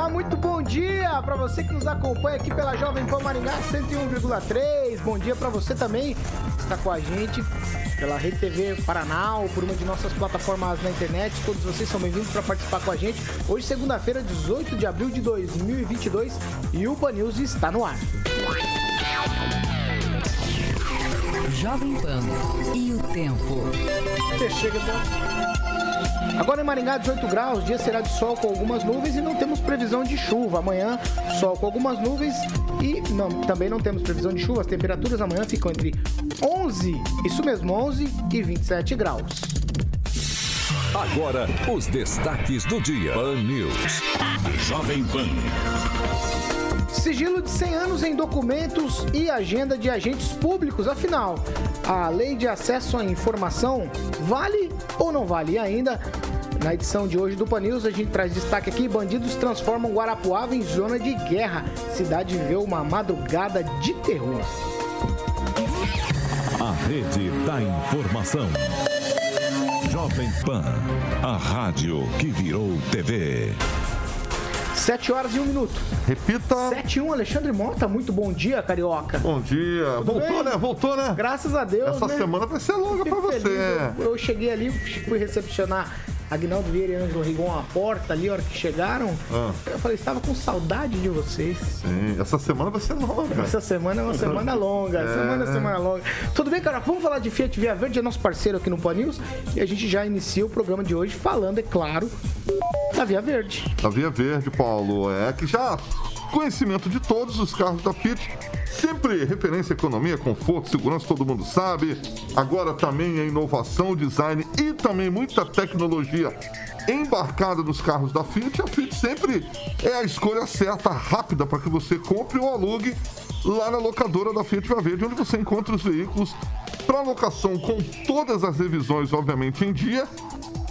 Olá, muito bom dia para você que nos acompanha aqui pela Jovem Pan Maringá 101,3. Bom dia para você também que está com a gente pela Rede TV Paraná ou por uma de nossas plataformas na internet. Todos vocês são bem-vindos para participar com a gente. Hoje, segunda-feira, 18 de abril de 2022 e o Pan News está no ar. Jovem Pan e o tempo. Você chega então. Agora em Maringá, 18 graus, dia será de sol com algumas nuvens e não temos previsão de chuva. Amanhã, sol com algumas nuvens e não, também não temos previsão de chuva. As temperaturas amanhã ficam entre 11, isso mesmo, 11 e 27 graus. Agora, os destaques do dia. Pan News. Jovem Pan. Sigilo de 100 anos em documentos e agenda de agentes públicos. Afinal, a lei de acesso à informação vale ou não vale? E ainda, na edição de hoje do Pan News, a gente traz destaque aqui: bandidos transformam Guarapuava em zona de guerra. Cidade viveu uma madrugada de terror. A rede da informação. Jovem Pan, a rádio que virou TV. 7 horas e 1 minuto. Repita. 7 e 1, Alexandre Mota, muito bom dia, carioca. Bom dia. Tudo Voltou, bem? né? Voltou, né? Graças a Deus. Essa né? semana vai ser longa pra você. Eu, eu cheguei ali, fui recepcionar Agnaldo Vieira e Ângelo Rigon à porta ali, a hora que chegaram. Ah. Eu falei, estava com saudade de vocês. Sim, essa semana vai ser longa. Essa semana é uma semana longa. Semana é semana longa. Tudo bem, cara? Vamos falar de Fiat Via Verde, é nosso parceiro aqui no Pan News. E a gente já inicia o programa de hoje falando, é claro, da Via Verde. A Via Verde, Paulo, é que já conhecimento de todos os carros da Fiat. Sempre referência à economia, conforto, segurança, todo mundo sabe. Agora também a inovação, design e também muita tecnologia embarcada nos carros da Fiat. A Fiat sempre é a escolha certa, rápida, para que você compre ou alugue lá na locadora da Fiat Verde, onde você encontra os veículos para locação com todas as revisões, obviamente, em dia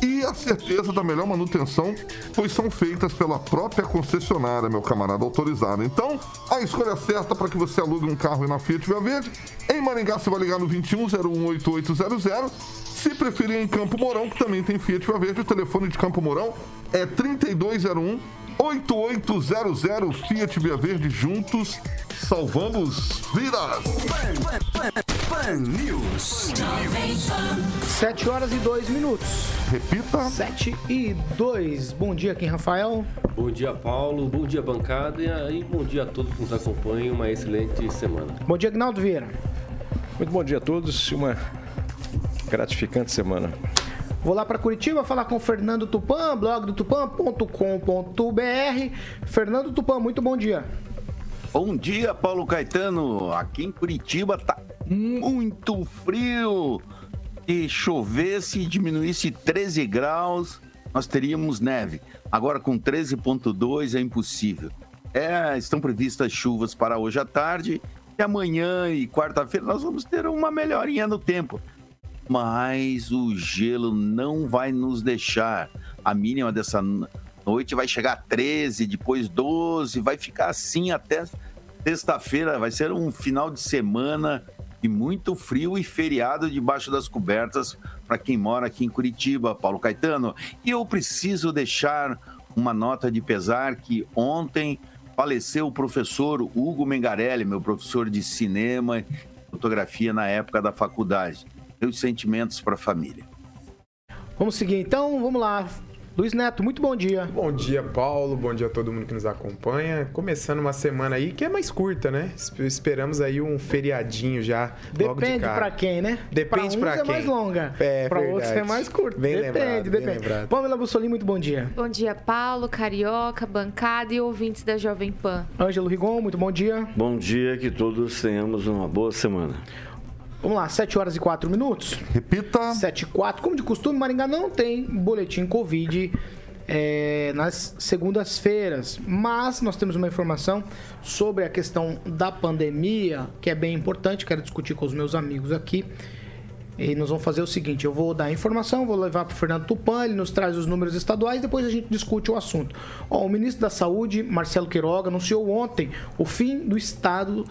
e a certeza da melhor manutenção, pois são feitas pela própria concessionária, meu camarada autorizado. Então, a escolha certa para que você alugue um carro na Fiat Via Verde. Em Maringá, você vai ligar no 21018800. Se preferir em Campo Mourão, que também tem Fiat Via Verde, o telefone de Campo Mourão é 3201 8800 Fiat Via Verde juntos salvamos vidas. Pan News. 7 horas e 2 minutos. Repita. 7 e 2. Bom dia, aqui, Rafael. Bom dia, Paulo. Bom dia, bancada. E aí, bom dia a todos que nos acompanham. Uma excelente semana. Bom dia, Agnaldo Vieira. Muito bom dia a todos e uma gratificante semana. Vou lá para Curitiba falar com o Fernando Tupan, blog do tupan.com.br. Fernando Tupan, muito bom dia. Bom dia, Paulo Caetano. Aqui em Curitiba tá muito frio. Se chovesse e diminuísse 13 graus, nós teríamos neve. Agora com 13,2 é impossível. É, estão previstas chuvas para hoje à tarde e amanhã e quarta-feira nós vamos ter uma melhorinha no tempo. Mas o gelo não vai nos deixar. A mínima dessa noite vai chegar a 13, depois 12, vai ficar assim até sexta-feira. Vai ser um final de semana e muito frio e feriado debaixo das cobertas para quem mora aqui em Curitiba, Paulo Caetano. E eu preciso deixar uma nota de pesar que ontem faleceu o professor Hugo Mengarelli, meu professor de cinema e fotografia na época da faculdade. Meus sentimentos para a família. Vamos seguir então, vamos lá. Luiz Neto, muito bom dia. Bom dia, Paulo. Bom dia a todo mundo que nos acompanha. Começando uma semana aí que é mais curta, né? Es- Esperamos aí um feriadinho já logo de Depende cara. pra quem, né? Depende pra uns pra é mais quem. longa. É, pra outros verdade. é mais curta. Bem depende, lembrado, bem depende. lembrado. Pamela Bussolini, muito bom dia. Bom dia, Paulo, Carioca, bancada e ouvintes da Jovem Pan. Ângelo Rigon, muito bom dia. Bom dia, que todos tenhamos uma boa semana. Vamos lá, 7 horas e 4 minutos. Repita. 7 e 4. Como de costume, Maringá não tem boletim Covid é, nas segundas-feiras. Mas nós temos uma informação sobre a questão da pandemia que é bem importante, quero discutir com os meus amigos aqui. E nós vamos fazer o seguinte: eu vou dar a informação, vou levar para o Fernando Tupan, ele nos traz os números estaduais, depois a gente discute o assunto. Ó, o ministro da Saúde, Marcelo Queiroga, anunciou ontem o fim do estado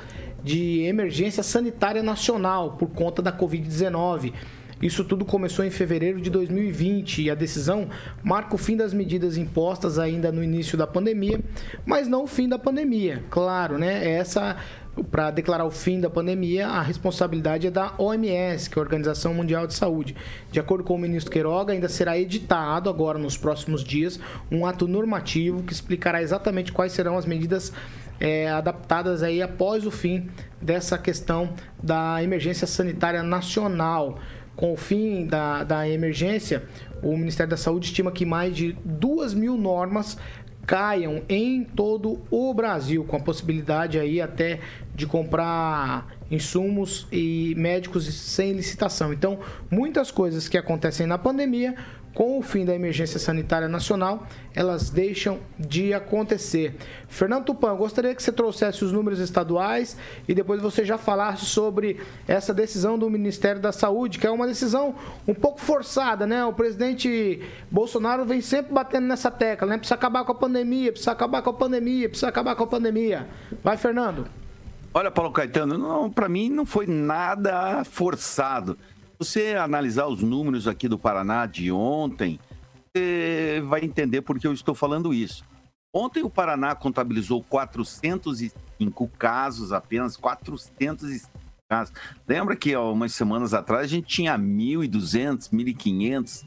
de emergência sanitária nacional por conta da Covid-19. Isso tudo começou em fevereiro de 2020 e a decisão marca o fim das medidas impostas ainda no início da pandemia, mas não o fim da pandemia. Claro, né? Essa para declarar o fim da pandemia, a responsabilidade é da OMS, que é a Organização Mundial de Saúde. De acordo com o ministro Queiroga, ainda será editado agora nos próximos dias um ato normativo que explicará exatamente quais serão as medidas é, adaptadas aí após o fim dessa questão da emergência sanitária nacional. Com o fim da, da emergência, o Ministério da Saúde estima que mais de duas mil normas caiam em todo o Brasil, com a possibilidade aí até de comprar insumos e médicos sem licitação. Então, muitas coisas que acontecem na pandemia com o fim da emergência sanitária nacional, elas deixam de acontecer. Fernando Tupan, gostaria que você trouxesse os números estaduais e depois você já falasse sobre essa decisão do Ministério da Saúde, que é uma decisão um pouco forçada, né? O presidente Bolsonaro vem sempre batendo nessa tecla, né? Precisa acabar com a pandemia, precisa acabar com a pandemia, precisa acabar com a pandemia. Vai, Fernando. Olha, Paulo Caetano, para mim não foi nada forçado você analisar os números aqui do Paraná de ontem, você vai entender por que eu estou falando isso. Ontem o Paraná contabilizou 405 casos, apenas 405 casos. Lembra que há umas semanas atrás a gente tinha 1.200, 1.500,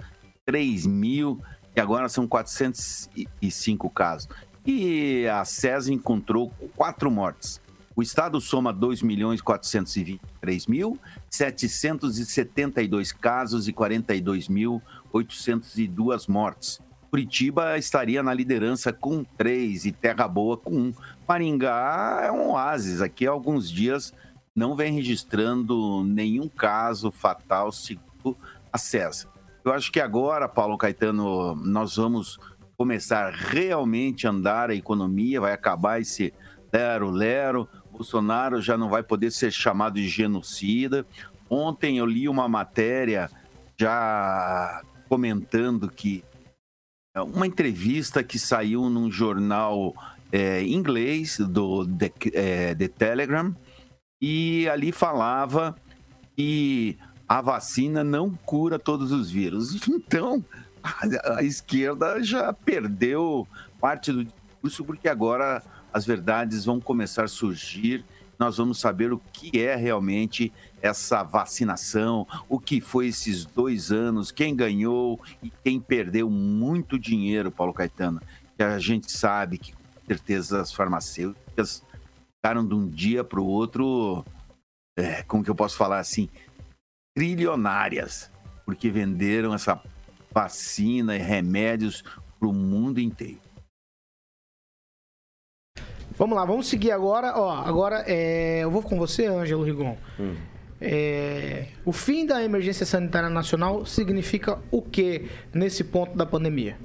3.000 e agora são 405 casos. E a SESA encontrou quatro mortes. O estado soma 2.423.772 casos e 42.802 mortes. Curitiba estaria na liderança com 3 e Terra Boa com 1. Maringá é um oásis. Aqui há alguns dias não vem registrando nenhum caso fatal segundo a CESA. Eu acho que agora, Paulo Caetano, nós vamos começar realmente a andar a economia, vai acabar esse lero-lero, Bolsonaro já não vai poder ser chamado de genocida. Ontem eu li uma matéria já comentando que é, uma entrevista que saiu num jornal é, inglês do The, é, The Telegram e ali falava que a vacina não cura todos os vírus. Então, a, a esquerda já perdeu parte do discurso porque agora as verdades vão começar a surgir. Nós vamos saber o que é realmente essa vacinação, o que foi esses dois anos, quem ganhou e quem perdeu muito dinheiro, Paulo Caetano. Que a gente sabe que, com certeza, as farmacêuticas ficaram de um dia para o outro, é, como que eu posso falar assim, trilionárias, porque venderam essa vacina e remédios para o mundo inteiro. Vamos lá, vamos seguir agora. Ó, agora é, eu vou com você, Ângelo Rigon. Hum. É, o fim da emergência sanitária nacional significa o que nesse ponto da pandemia?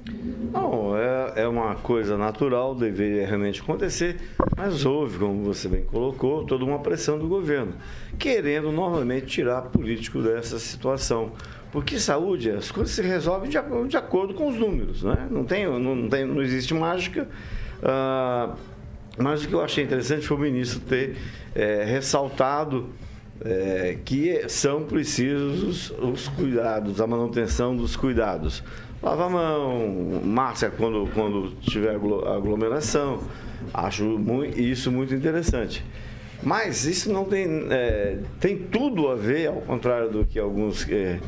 Não, é, é uma coisa natural, deveria realmente acontecer, mas houve, como você bem colocou, toda uma pressão do governo, querendo novamente tirar político dessa situação. Porque saúde, as coisas se resolvem de, de acordo com os números, né? não, tem, não, tem, não existe mágica. Ah, mas o que eu achei interessante foi o ministro ter é, ressaltado é, que são precisos os cuidados, a manutenção dos cuidados. Lava a mão, máscara quando, quando tiver aglomeração. Acho isso muito interessante. Mas isso não tem, é, tem tudo a ver, ao contrário do que alguns é,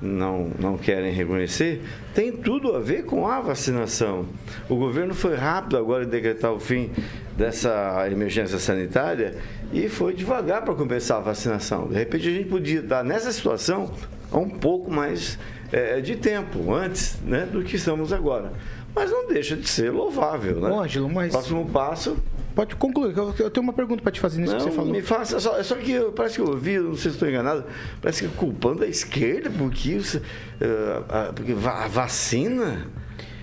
não, não querem reconhecer, tem tudo a ver com a vacinação. O governo foi rápido agora em decretar o fim dessa emergência sanitária e foi devagar para começar a vacinação. De repente a gente podia estar nessa situação há um pouco mais é, de tempo antes né, do que estamos agora. Mas não deixa de ser louvável, né? Ô, Ângelo, mas... Próximo passo Pode concluir, eu tenho uma pergunta para te fazer nisso não, que você falou. Me faça, só, só que eu, parece que eu ouvi, não sei se estou enganado, parece que culpando a esquerda porque, uh, uh, porque a vacina.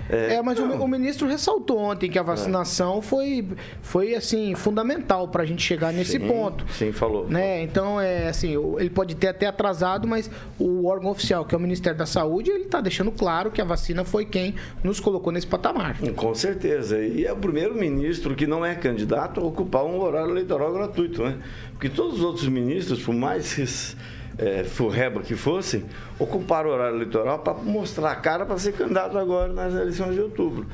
É, mas o, o, ministro ressaltou ontem que a vacinação é. foi, foi assim, fundamental para a gente chegar nesse sim, ponto. Sim, falou. Né? Então, é assim, ele pode ter até atrasado, mas o órgão oficial, que é o Ministério da Saúde, ele está deixando claro que a vacina foi quem nos colocou nesse patamar. Com certeza. E é o primeiro ministro que não é candidato a ocupar um horário eleitoral gratuito, né? Porque todos os outros ministros, por mais é, furreba que fossem, ocuparam o horário eleitoral para mostrar a cara para ser candidato agora nas eleições de outubro.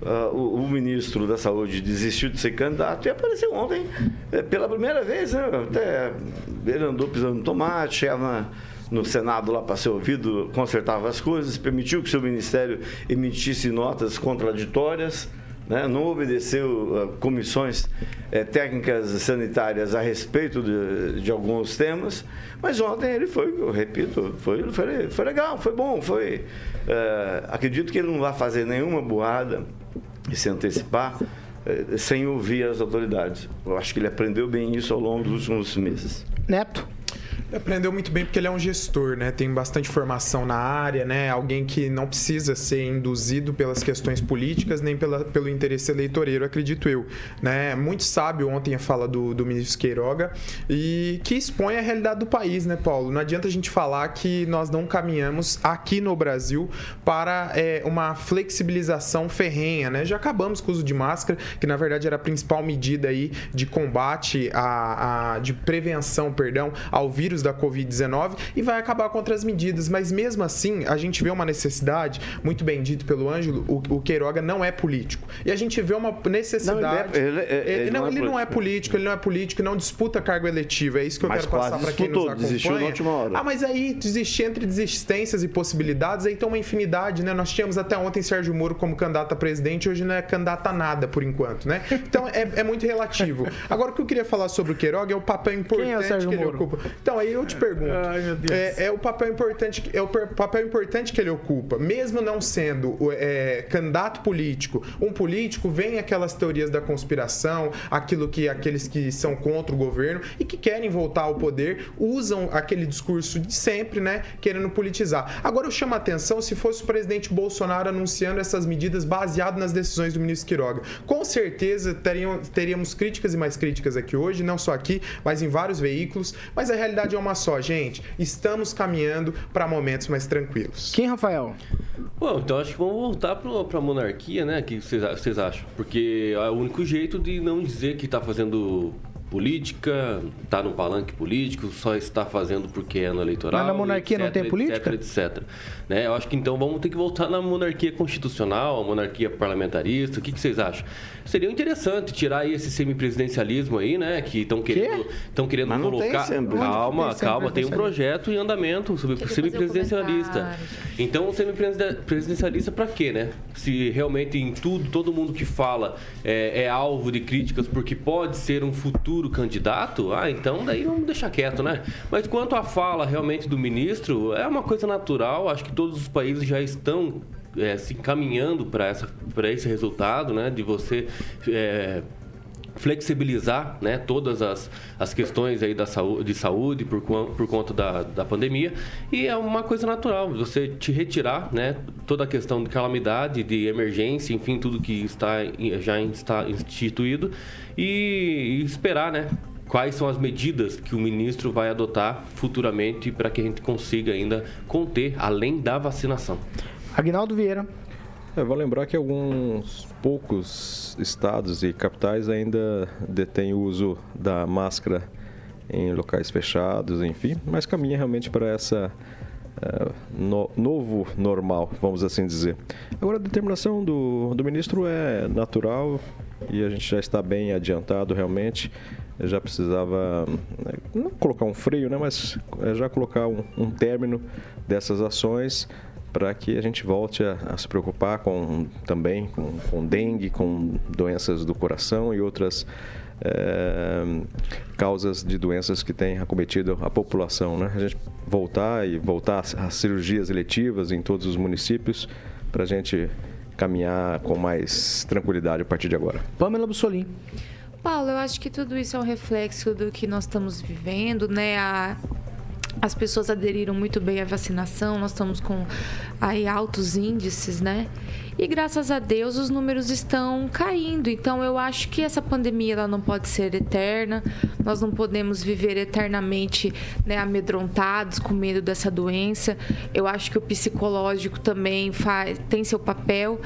Uh, o, o, ministro da Saúde desistiu de ser candidato e apareceu ontem é, pela primeira vez. Né? Até ele andou pisando tomate, chegava no Senado lá para ser ouvido, consertava as coisas, permitiu que seu ministério emitisse notas contraditórias né, não obedeceu comissões uh, técnicas sanitárias a respeito de, de, alguns temas, mas ontem ele foi, eu repito, foi, foi, foi legal, foi bom, foi. Uh, acredito que ele não vai fazer nenhuma burrada e se antecipar sem ouvir as autoridades. Eu acho que ele aprendeu bem isso ao longo dos últimos meses. Neto. Aprendeu muito bem porque ele é um gestor, né? Tem bastante formação na área, né? Alguém que não precisa ser induzido pelas questões políticas nem pela, pelo interesse eleitoreiro, acredito eu, né? Muito sábio ontem a fala do, do ministro Queiroga e que expõe a realidade do país, né, Paulo? Não adianta a gente falar que nós não caminhamos aqui no Brasil para é, uma flexibilização ferrenha, né? Já acabamos com o uso de máscara, que na verdade era a principal medida aí de combate a, a de prevenção, perdão, ao vírus vírus da Covid-19 e vai acabar com outras medidas. Mas mesmo assim, a gente vê uma necessidade, muito bem dito pelo Ângelo, o, o Queiroga não é político. E a gente vê uma necessidade. Não, ele, é, ele, ele, não, não, é ele não, é político, ele não é político, não disputa cargo eletivo. É isso que eu mas quero passar para quem nos acompanha. Na última hora. Ah, mas aí desistir entre desistências e possibilidades, aí tem uma infinidade, né? Nós tínhamos até ontem Sérgio Moro como candidato a presidente, hoje não é candidato a nada por enquanto, né? Então é, é muito relativo. Agora o que eu queria falar sobre o Queiroga é o papel importante é o que ele Moro? ocupa. Então, aí eu te pergunto. Ai, é, é, o papel importante, é o papel importante que ele ocupa. Mesmo não sendo é, candidato político, um político vem aquelas teorias da conspiração, aquilo que aqueles que são contra o governo e que querem voltar ao poder usam aquele discurso de sempre, né? Querendo politizar. Agora eu chamo a atenção se fosse o presidente Bolsonaro anunciando essas medidas baseado nas decisões do ministro Quiroga. Com certeza teriam, teríamos críticas e mais críticas aqui hoje, não só aqui, mas em vários veículos. Mas a realidade é uma só, gente. Estamos caminhando para momentos mais tranquilos. Quem, Rafael? Bom, então acho que vamos voltar para a monarquia, né? O que vocês acham? Porque é o único jeito de não dizer que está fazendo política, está no palanque político, só está fazendo porque é no eleitoral. Mas na monarquia etc, não tem política? Etc, etc. Né? Eu acho que então vamos ter que voltar na monarquia constitucional, monarquia parlamentarista. O que, que vocês acham? Seria interessante tirar aí esse semipresidencialismo aí, né? Que estão querendo, estão querendo Mas colocar. Tem calma, tem calma, tem um projeto em andamento sobre semipresidencialista. Então, o semipresidencialista para quê, né? Se realmente em tudo, todo mundo que fala é, é alvo de críticas porque pode ser um futuro candidato, ah, então daí vamos deixar quieto, né? Mas quanto à fala realmente do ministro, é uma coisa natural, acho que todos os países já estão é, se encaminhando para esse resultado, né? De você é, flexibilizar né, todas as, as questões aí da saúde, de saúde por, por conta da, da pandemia e é uma coisa natural você te retirar né, toda a questão de calamidade, de emergência, enfim, tudo que está já está instituído e, e esperar né, quais são as medidas que o ministro vai adotar futuramente para que a gente consiga ainda conter além da vacinação. Agnaldo Vieira. Eu vou lembrar que alguns poucos estados e capitais ainda detêm o uso da máscara em locais fechados, enfim, mas caminha realmente para essa uh, no, novo normal, vamos assim dizer. Agora, a determinação do, do ministro é natural e a gente já está bem adiantado realmente. Já precisava né, não colocar um freio, né, mas eh, já colocar um, um término dessas ações para que a gente volte a, a, se preocupar com também com, com, dengue, com doenças do coração e outras é, causas de doenças que têm acometido a população. Né? A gente voltar e voltar às cirurgias eletivas em todos os municípios para a gente caminhar com mais tranquilidade a partir de agora. Pamela Bussolim. Paulo, eu acho que tudo isso é um reflexo do que nós estamos vivendo, né? A as pessoas aderiram muito bem à vacinação, nós estamos com aí altos índices, né? E graças a Deus os números estão caindo. Então eu acho que essa pandemia ela não pode ser eterna. Nós não podemos viver eternamente né, amedrontados com medo dessa doença. Eu acho que o psicológico também faz, tem seu papel.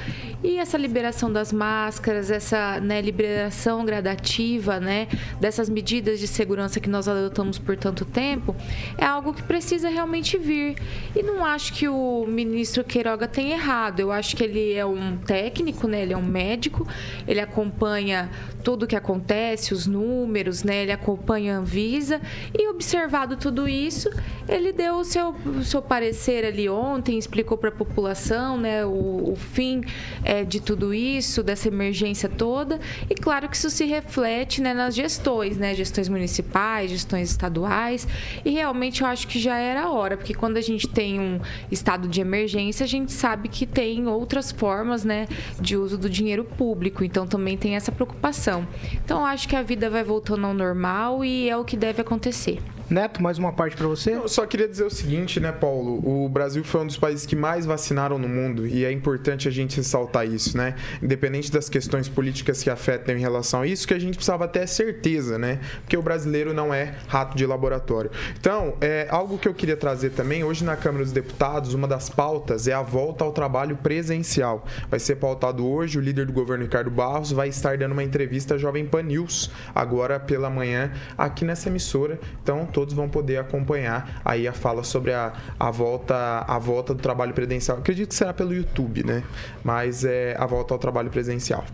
E essa liberação das máscaras, essa né, liberação gradativa né, dessas medidas de segurança que nós adotamos por tanto tempo, é algo que precisa realmente vir. E não acho que o ministro Queiroga tenha errado. Eu acho que ele é um técnico, né? Ele é um médico, ele acompanha tudo o que acontece, os números, né? Ele acompanha a Anvisa e observado tudo isso, ele deu o seu, o seu parecer ali ontem, explicou para a população, né? O, o fim é, de tudo isso, dessa emergência toda e claro que isso se reflete né, nas gestões, né? Gestões municipais, gestões estaduais e realmente eu acho que já era hora, porque quando a gente tem um estado de emergência, a gente sabe que tem outras formas, né, de uso do dinheiro público, então também tem essa preocupação. Então acho que a vida vai voltando ao normal e é o que deve acontecer. Neto, mais uma parte para você? Eu só queria dizer o seguinte, né, Paulo? O Brasil foi um dos países que mais vacinaram no mundo e é importante a gente ressaltar isso, né? Independente das questões políticas que afetam em relação a isso, que a gente precisava ter certeza, né? Porque o brasileiro não é rato de laboratório. Então, é algo que eu queria trazer também, hoje na Câmara dos Deputados, uma das pautas é a volta ao trabalho presencial. Vai ser pautado hoje, o líder do governo Ricardo Barros vai estar dando uma entrevista à Jovem Pan News, agora pela manhã, aqui nessa emissora. Então, todos vão poder acompanhar aí a fala sobre a, a volta a volta do trabalho presencial. Acredito que será pelo YouTube, né? Mas é a volta ao trabalho presencial.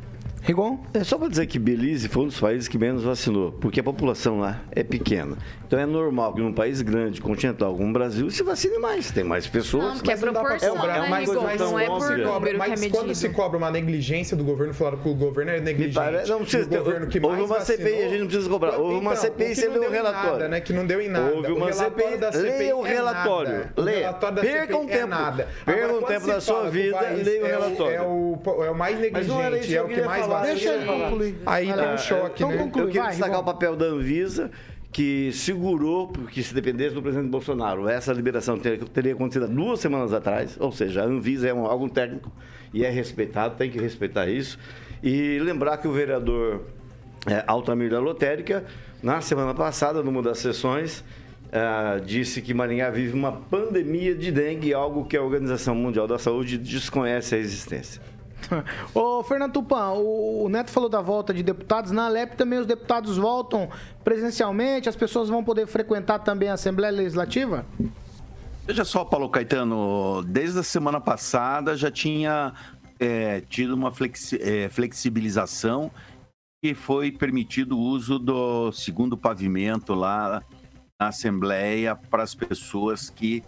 Rigon? É só para dizer que Belize foi um dos países que menos vacinou, porque a população lá é pequena. Então é normal que num país grande, continental como o Brasil, se vacine mais. Tem mais pessoas. Não, porque é proporção, é, é uma coisa Rigon, não é por óbvia. número que é Mas medido. quando se cobra uma negligência do governo, falaram que o governo é negligente. parece- não precisa o ter- governo que houve uma CPI, a gente não precisa cobrar. Então, Houve uma CPI, o que você não leu o relatório. Nada, né? Que não deu em nada. Houve uma CPI, da CPI leia o é relatório. nada. Leia. Perca CPI um é tempo. Perca um tempo se da sua que vida, país leia o é relatório. É o, é mais Mas não era negligente, isso é que o eu que queria mais falar. Deixa ele concluir. Aí lá. um choque, Então né? conclui. Eu queria vai, destacar o papel da Anvisa, que segurou, porque se dependesse do presidente Bolsonaro, essa liberação ter- teria acontecido há duas semanas atrás, ou seja, a Anvisa é um, algo técnico e é respeitado, tem que respeitar isso. E lembrar que o vereador é, Altamir da Lotérica, na semana passada, numa das sessões, ah, disse que Maringá vive uma pandemia de dengue, algo que a Organização Mundial da Saúde desconhece a existência. Ô, Fernando Tupan, o Neto falou da volta de deputados. Na Alep também os deputados voltam presencialmente, as pessoas vão poder frequentar também a Assembleia Legislativa? Veja só, Paulo Caetano, desde a semana passada já tinha é, tido uma flexi- é, flexibilização e foi permitido o uso do segundo pavimento lá na Assembleia para as pessoas que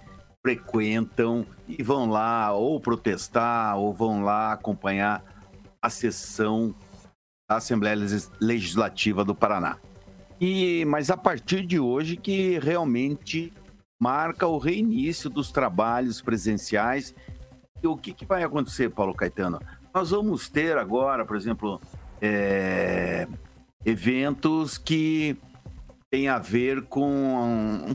frequentam e vão lá ou protestar ou vão lá acompanhar a sessão da Assembleia Legis- Legislativa do Paraná. E, mas a partir de hoje que realmente marca o reinício dos trabalhos presenciais. E o que, que vai acontecer, Paulo Caetano? Nós vamos ter agora, por exemplo, é, eventos que têm a ver com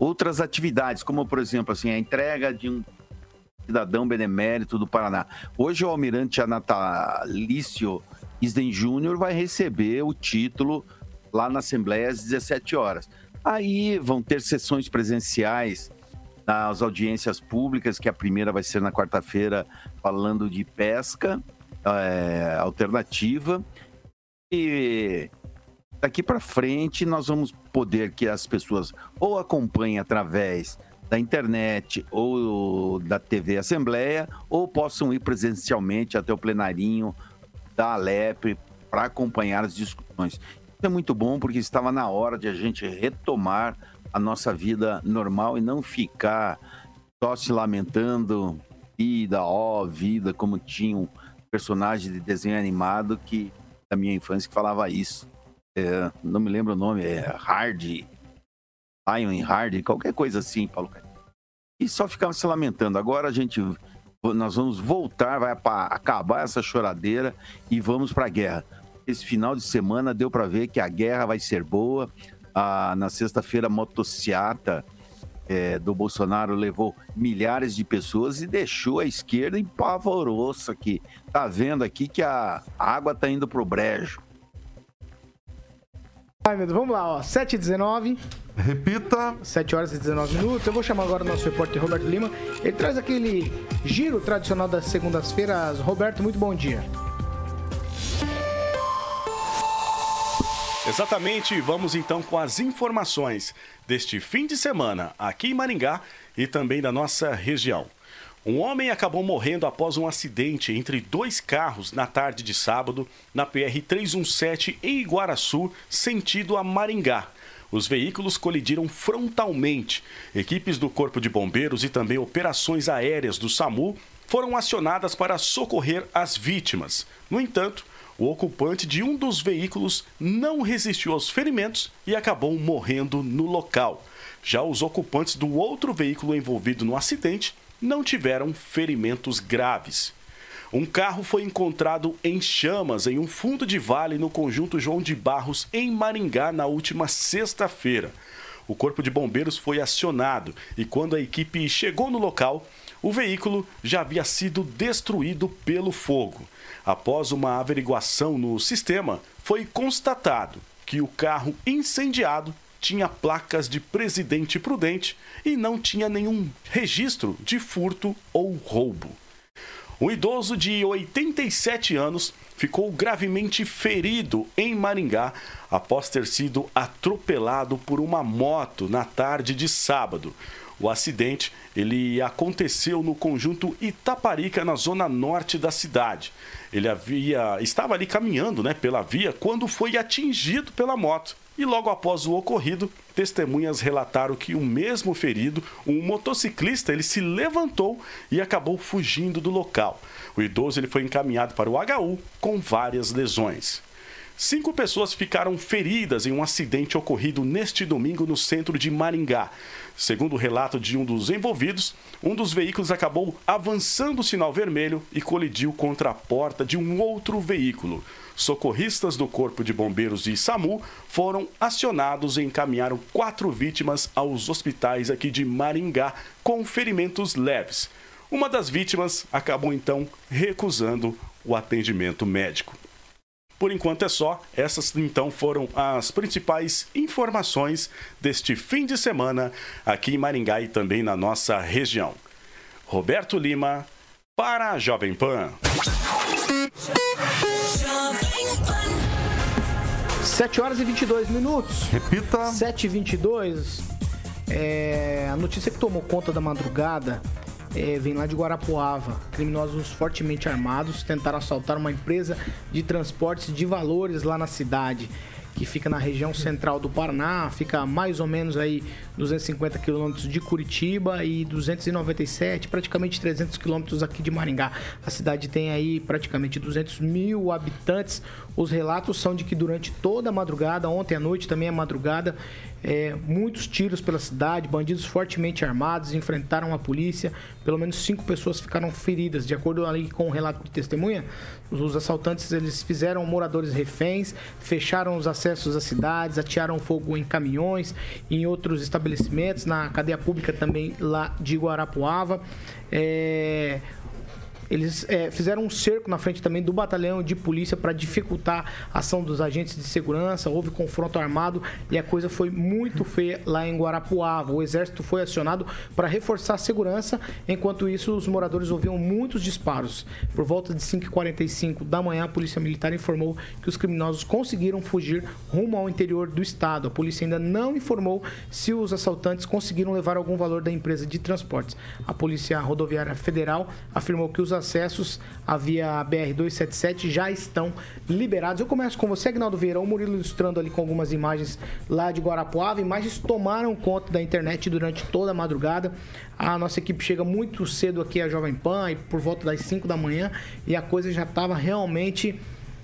outras atividades, como, por exemplo, assim, a entrega de um cidadão benemérito do Paraná. Hoje o almirante Anatalício Isden Júnior vai receber o título lá na Assembleia às 17 horas. Aí vão ter sessões presenciais nas audiências públicas, que a primeira vai ser na quarta-feira, falando de pesca é, alternativa. E daqui para frente nós vamos poder que as pessoas ou acompanhem através da internet ou da TV Assembleia, ou possam ir presencialmente até o plenarinho da Alep para acompanhar as discussões. Isso é muito bom porque estava na hora de a gente retomar a nossa vida normal e não ficar só se lamentando vida, ó, vida, como tinha um personagem de desenho animado que da minha infância que falava isso. É, não me lembro o nome, é Hard, Lion Hard, qualquer coisa assim, Paulo. E só ficava se lamentando. Agora a gente, nós vamos voltar, vai acabar essa choradeira e vamos para a guerra. Esse final de semana deu para ver que a guerra vai ser boa. Ah, na sexta-feira, a motociata é, do Bolsonaro levou milhares de pessoas e deixou a esquerda em pavoroso aqui. Tá vendo aqui que a água tá indo pro brejo. Ai, meu Deus, vamos lá, ó. 7h19. Repita. 7 horas e 19 minutos. Eu vou chamar agora o nosso repórter Roberto Lima. Ele traz aquele giro tradicional das segundas-feiras. Roberto, muito bom dia. Exatamente, vamos então com as informações deste fim de semana aqui em Maringá e também da nossa região. Um homem acabou morrendo após um acidente entre dois carros na tarde de sábado na PR 317 em Iguaraçu, sentido a Maringá. Os veículos colidiram frontalmente. Equipes do Corpo de Bombeiros e também operações aéreas do SAMU foram acionadas para socorrer as vítimas. No entanto, o ocupante de um dos veículos não resistiu aos ferimentos e acabou morrendo no local. Já os ocupantes do outro veículo envolvido no acidente não tiveram ferimentos graves. Um carro foi encontrado em chamas em um fundo de vale no conjunto João de Barros, em Maringá, na última sexta-feira. O corpo de bombeiros foi acionado e, quando a equipe chegou no local, o veículo já havia sido destruído pelo fogo. Após uma averiguação no sistema, foi constatado que o carro incendiado tinha placas de Presidente Prudente e não tinha nenhum registro de furto ou roubo. Um idoso de 87 anos ficou gravemente ferido em Maringá após ter sido atropelado por uma moto na tarde de sábado. O acidente ele aconteceu no conjunto Itaparica, na zona norte da cidade. Ele havia estava ali caminhando, né, pela via quando foi atingido pela moto. E logo após o ocorrido, testemunhas relataram que o mesmo ferido, um motociclista, ele se levantou e acabou fugindo do local. O idoso ele foi encaminhado para o HU com várias lesões. Cinco pessoas ficaram feridas em um acidente ocorrido neste domingo no centro de Maringá. Segundo o relato de um dos envolvidos, um dos veículos acabou avançando o sinal vermelho e colidiu contra a porta de um outro veículo. Socorristas do Corpo de Bombeiros e SAMU foram acionados e encaminharam quatro vítimas aos hospitais aqui de Maringá com ferimentos leves. Uma das vítimas acabou então recusando o atendimento médico. Por enquanto é só. Essas então foram as principais informações deste fim de semana aqui em Maringá e também na nossa região. Roberto Lima para a Jovem Pan. 7 horas e 22 minutos. Repita. 7 e 22. É, a notícia que tomou conta da madrugada é, vem lá de Guarapuava. Criminosos fortemente armados tentaram assaltar uma empresa de transportes de valores lá na cidade que fica na região central do Paraná, fica mais ou menos aí 250 quilômetros de Curitiba e 297, praticamente 300 quilômetros aqui de Maringá. A cidade tem aí praticamente 200 mil habitantes. Os relatos são de que durante toda a madrugada, ontem à noite também a madrugada, é, muitos tiros pela cidade, bandidos fortemente armados enfrentaram a polícia. Pelo menos cinco pessoas ficaram feridas, de acordo ali com o relato de testemunha. Os assaltantes eles fizeram moradores reféns, fecharam os acessos às cidades, atearam fogo em caminhões, em outros estabelecimentos, na cadeia pública também lá de Guarapuava. É, eles é, fizeram um cerco na frente também do batalhão de polícia para dificultar a ação dos agentes de segurança. Houve confronto armado e a coisa foi muito feia lá em Guarapuava. O exército foi acionado para reforçar a segurança. Enquanto isso, os moradores ouviam muitos disparos. Por volta de 5h45 da manhã, a polícia militar informou que os criminosos conseguiram fugir rumo ao interior do estado. A polícia ainda não informou se os assaltantes conseguiram levar algum valor da empresa de transportes. A Polícia Rodoviária Federal afirmou que os acessos à via BR-277 já estão liberados. Eu começo com você, Agnaldo Vieira, o Murilo ilustrando ali com algumas imagens lá de Guarapuava. Imagens tomaram conta da internet durante toda a madrugada. A nossa equipe chega muito cedo aqui à Jovem Pan, por volta das 5 da manhã, e a coisa já estava realmente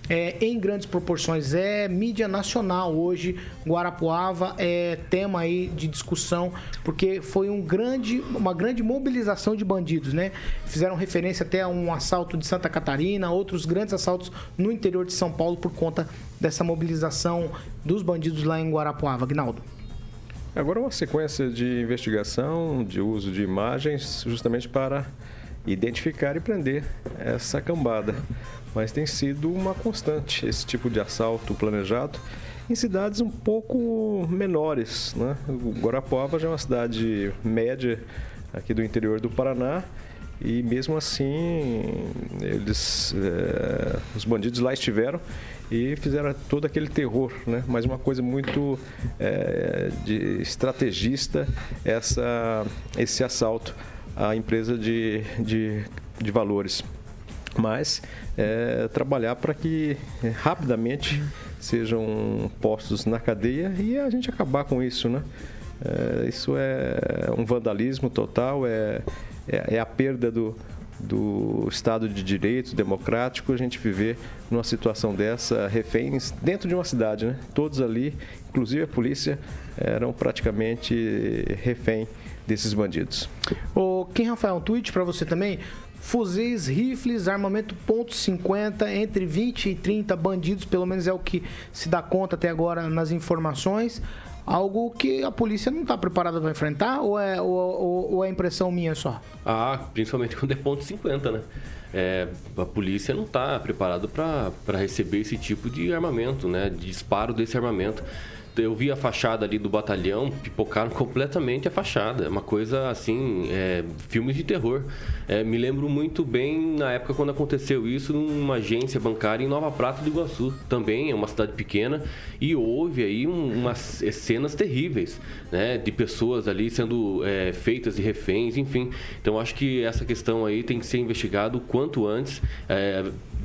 é, em grandes proporções. É mídia nacional hoje. Guarapuava é tema aí de discussão, porque foi um grande, uma grande mobilização de bandidos, né? Fizeram referência até a um assalto de Santa Catarina, outros grandes assaltos no interior de São Paulo por conta dessa mobilização dos bandidos lá em Guarapuava. Agnaldo. Agora uma sequência de investigação, de uso de imagens, justamente para identificar e prender essa cambada. Mas tem sido uma constante esse tipo de assalto planejado em cidades um pouco menores. Né? Guarapuava já é uma cidade média aqui do interior do Paraná e mesmo assim eles, é, os bandidos lá estiveram e fizeram todo aquele terror, né? Mas uma coisa muito é, de estrategista essa, esse assalto à empresa de, de, de valores. Mas é, trabalhar para que é, rapidamente sejam postos na cadeia e a gente acabar com isso, né? É, isso é um vandalismo total, é, é, é a perda do, do Estado de Direito democrático a gente viver numa situação dessa, reféns dentro de uma cidade, né? Todos ali, inclusive a polícia, eram praticamente refém desses bandidos. O Kim Rafael, um tweet para você também. Fuzis, rifles, armamento ponto .50, entre 20 e 30 bandidos, pelo menos é o que se dá conta até agora nas informações algo que a polícia não está preparada para enfrentar ou é, ou, ou, ou é impressão minha só? Ah, principalmente quando é ponto 50, né? É, a polícia não está preparada para receber esse tipo de armamento, né? De disparo desse armamento eu vi a fachada ali do batalhão, pipocaram completamente a fachada. É uma coisa assim, é, filmes de terror. É, me lembro muito bem na época quando aconteceu isso numa agência bancária em Nova Prata do Iguaçu. Também é uma cidade pequena e houve aí um, umas cenas terríveis, né? De pessoas ali sendo é, feitas de reféns, enfim. Então acho que essa questão aí tem que ser investigado o quanto antes.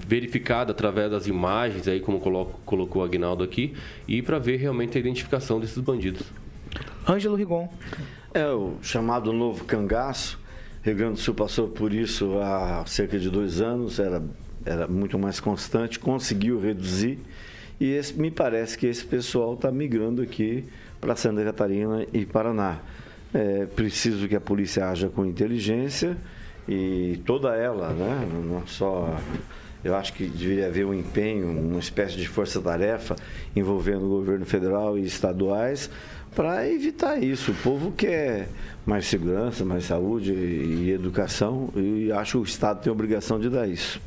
Verificada através das imagens, aí como coloco, colocou o Agnaldo aqui, e para ver realmente a identificação desses bandidos. Ângelo Rigon. É o chamado novo cangaço. Rio Grande do Sul passou por isso há cerca de dois anos, era, era muito mais constante, conseguiu reduzir. E esse, me parece que esse pessoal está migrando aqui para Santa Catarina e Paraná. É preciso que a polícia haja com inteligência e toda ela, né? não só eu acho que deveria haver um empenho, uma espécie de força-tarefa envolvendo o governo federal e estaduais para evitar isso. O povo quer mais segurança, mais saúde e educação e acho que o Estado tem a obrigação de dar isso.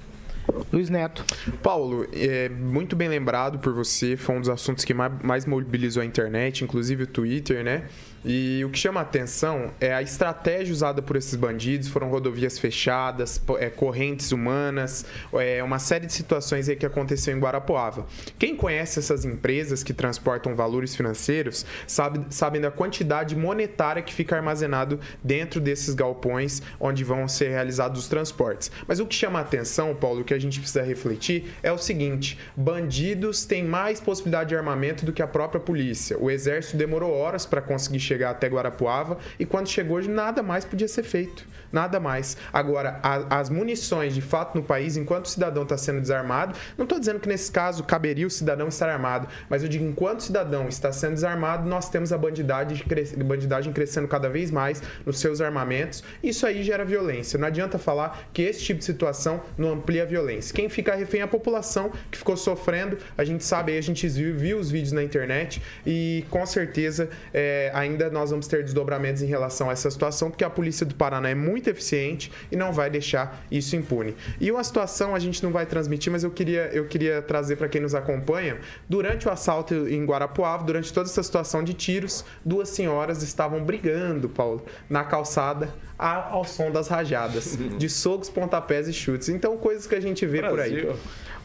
Luiz Neto. Paulo, é, muito bem lembrado por você, foi um dos assuntos que mais, mais mobilizou a internet, inclusive o Twitter, né? E o que chama a atenção é a estratégia usada por esses bandidos. Foram rodovias fechadas, é, correntes humanas, é, uma série de situações que aconteceu em Guarapuava. Quem conhece essas empresas que transportam valores financeiros sabe, sabem da quantidade monetária que fica armazenado dentro desses galpões onde vão ser realizados os transportes. Mas o que chama a atenção, Paulo, o que a gente precisa refletir é o seguinte: bandidos têm mais possibilidade de armamento do que a própria polícia. O exército demorou horas para conseguir chegar chegar até Guarapuava e quando chegou nada mais podia ser feito, nada mais. Agora, a, as munições de fato no país, enquanto o cidadão está sendo desarmado, não estou dizendo que nesse caso caberia o cidadão estar armado, mas eu digo enquanto o cidadão está sendo desarmado, nós temos a bandidagem, bandidagem crescendo cada vez mais nos seus armamentos. Isso aí gera violência. Não adianta falar que esse tipo de situação não amplia a violência. Quem fica refém é a população que ficou sofrendo. A gente sabe a gente viu, viu os vídeos na internet e com certeza é, ainda ainda nós vamos ter desdobramentos em relação a essa situação, porque a polícia do Paraná é muito eficiente e não vai deixar isso impune. E uma situação a gente não vai transmitir, mas eu queria, eu queria trazer para quem nos acompanha. Durante o assalto em Guarapuava, durante toda essa situação de tiros, duas senhoras estavam brigando, Paulo, na calçada ao som das rajadas, de socos, pontapés e chutes. Então, coisas que a gente vê Brasil. por aí.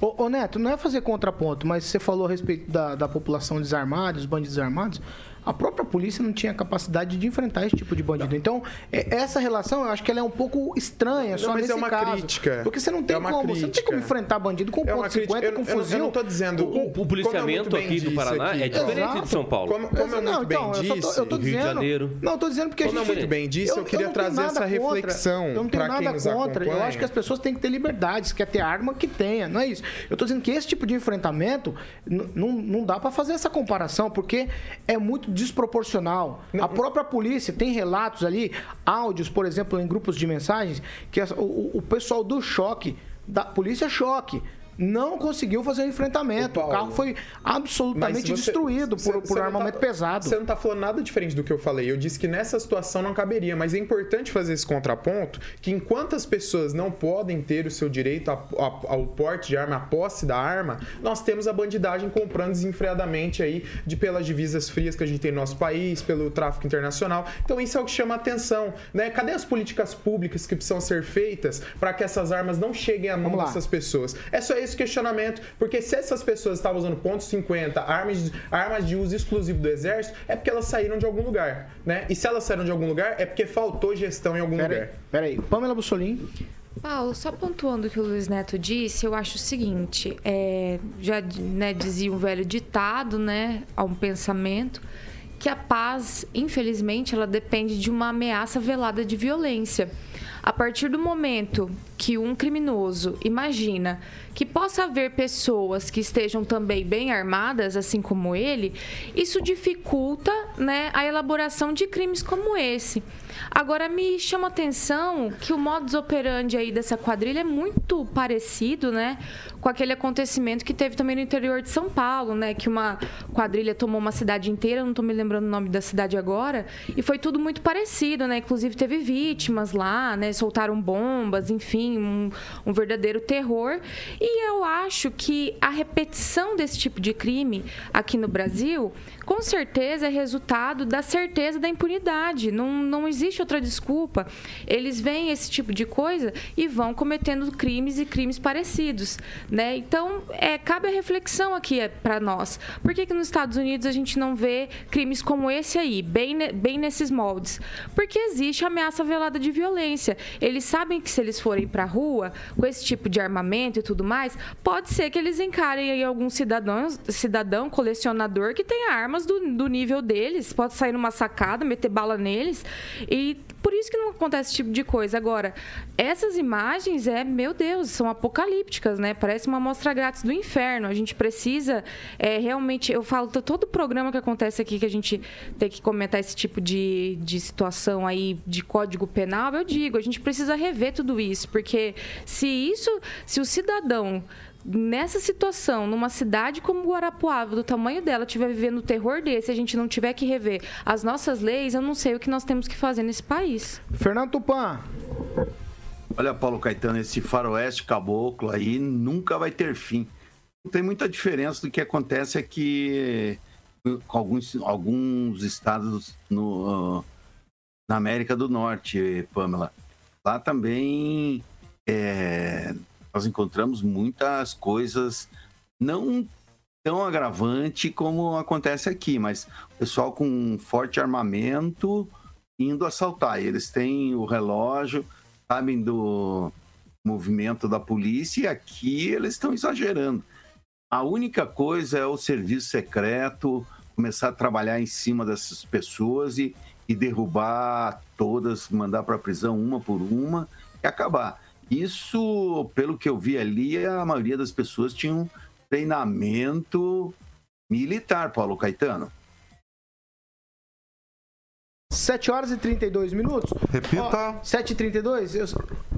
Ô, ô, Neto, não é fazer contraponto, mas você falou a respeito da, da população desarmada, os bandidos armados a própria polícia não tinha capacidade de enfrentar esse tipo de bandido. Não. Então, é, essa relação, eu acho que ela é um pouco estranha, não, só mas nesse é uma caso. crítica. Porque você não tem é como, crítica. você não tem como enfrentar bandido com é ponto 50, eu, com fuzil. Eu não tô dizendo... O, o policiamento aqui do Paraná aqui. é diferente Exato. de São Paulo. Como, como eu muito bem então, disse... Eu tô, eu tô Rio de Janeiro. Não, eu tô dizendo porque como a gente... muito bem disse, eu, eu queria trazer essa reflexão Eu não tenho nada contra. Eu acho que as pessoas têm que ter liberdade. Se quer ter arma, que tenha. Não é isso. Eu tô dizendo que esse tipo de enfrentamento não dá para fazer essa comparação, porque é muito desproporcional. A própria polícia tem relatos ali, áudios, por exemplo, em grupos de mensagens, que o, o pessoal do choque, da polícia choque, não conseguiu fazer o enfrentamento. O, o carro foi absolutamente você, destruído por, por tá armamento tá, pesado. Você não está falando nada diferente do que eu falei. Eu disse que nessa situação não caberia, mas é importante fazer esse contraponto que enquanto as pessoas não podem ter o seu direito ao porte de arma, à posse da arma, nós temos a bandidagem comprando desenfreadamente aí de pelas divisas frias que a gente tem no nosso país, pelo tráfico internacional. Então isso é o que chama a atenção, né? Cadê as políticas públicas que precisam ser feitas para que essas armas não cheguem à mão dessas pessoas? É só esse questionamento, porque se essas pessoas estavam usando ponto .50, armas, armas de uso exclusivo do exército, é porque elas saíram de algum lugar, né? E se elas saíram de algum lugar, é porque faltou gestão em algum pera lugar. Peraí, Pamela Bussolini. Paulo, só pontuando o que o Luiz Neto disse, eu acho o seguinte, é, já né, dizia um velho ditado, né, a um pensamento, que a paz, infelizmente, ela depende de uma ameaça velada de violência. A partir do momento que um criminoso imagina que possa haver pessoas que estejam também bem armadas, assim como ele, isso dificulta né, a elaboração de crimes como esse. Agora, me chama a atenção que o modus operandi aí dessa quadrilha é muito parecido, né? Com aquele acontecimento que teve também no interior de São Paulo, né? Que uma quadrilha tomou uma cidade inteira, não estou me lembrando o nome da cidade agora, e foi tudo muito parecido, né? Inclusive teve vítimas lá, né? Soltaram bombas, enfim, um, um verdadeiro terror. E eu acho que a repetição desse tipo de crime aqui no Brasil, com certeza é resultado da certeza da impunidade. Não, não existe outra desculpa. Eles veem esse tipo de coisa e vão cometendo crimes e crimes parecidos, né? Então, é, cabe a reflexão aqui é, para nós. Por que, que nos Estados Unidos a gente não vê crimes como esse aí, bem, bem nesses moldes? Porque existe ameaça velada de violência. Eles sabem que se eles forem para a rua com esse tipo de armamento e tudo mais, pode ser que eles encarem aí algum cidadão, cidadão colecionador que tenha armas do, do nível deles, pode sair numa sacada, meter bala neles e por isso que não acontece esse tipo de coisa. Agora, essas imagens é, meu Deus, são apocalípticas, né? Parece uma amostra grátis do inferno. A gente precisa é, realmente. Eu falo, todo programa que acontece aqui que a gente tem que comentar esse tipo de, de situação aí de código penal, eu digo, a gente precisa rever tudo isso. Porque se isso, se o cidadão nessa situação, numa cidade como Guarapuava, do tamanho dela, estiver vivendo o terror desse, a gente não tiver que rever as nossas leis, eu não sei o que nós temos que fazer nesse país. Fernando Tupan. Olha, Paulo Caetano, esse faroeste caboclo aí nunca vai ter fim. Não tem muita diferença do que acontece aqui com alguns, alguns estados no, na América do Norte, Pamela. Lá também é, nós encontramos muitas coisas não tão agravante como acontece aqui, mas o pessoal com um forte armamento indo assaltar. Eles têm o relógio, sabem do movimento da polícia e aqui eles estão exagerando. A única coisa é o serviço secreto começar a trabalhar em cima dessas pessoas e, e derrubar todas, mandar para a prisão uma por uma e acabar. Isso, pelo que eu vi ali, a maioria das pessoas tinha um treinamento militar, Paulo Caetano. 7 horas e 32 minutos. Repita. 7 e 32? Eu...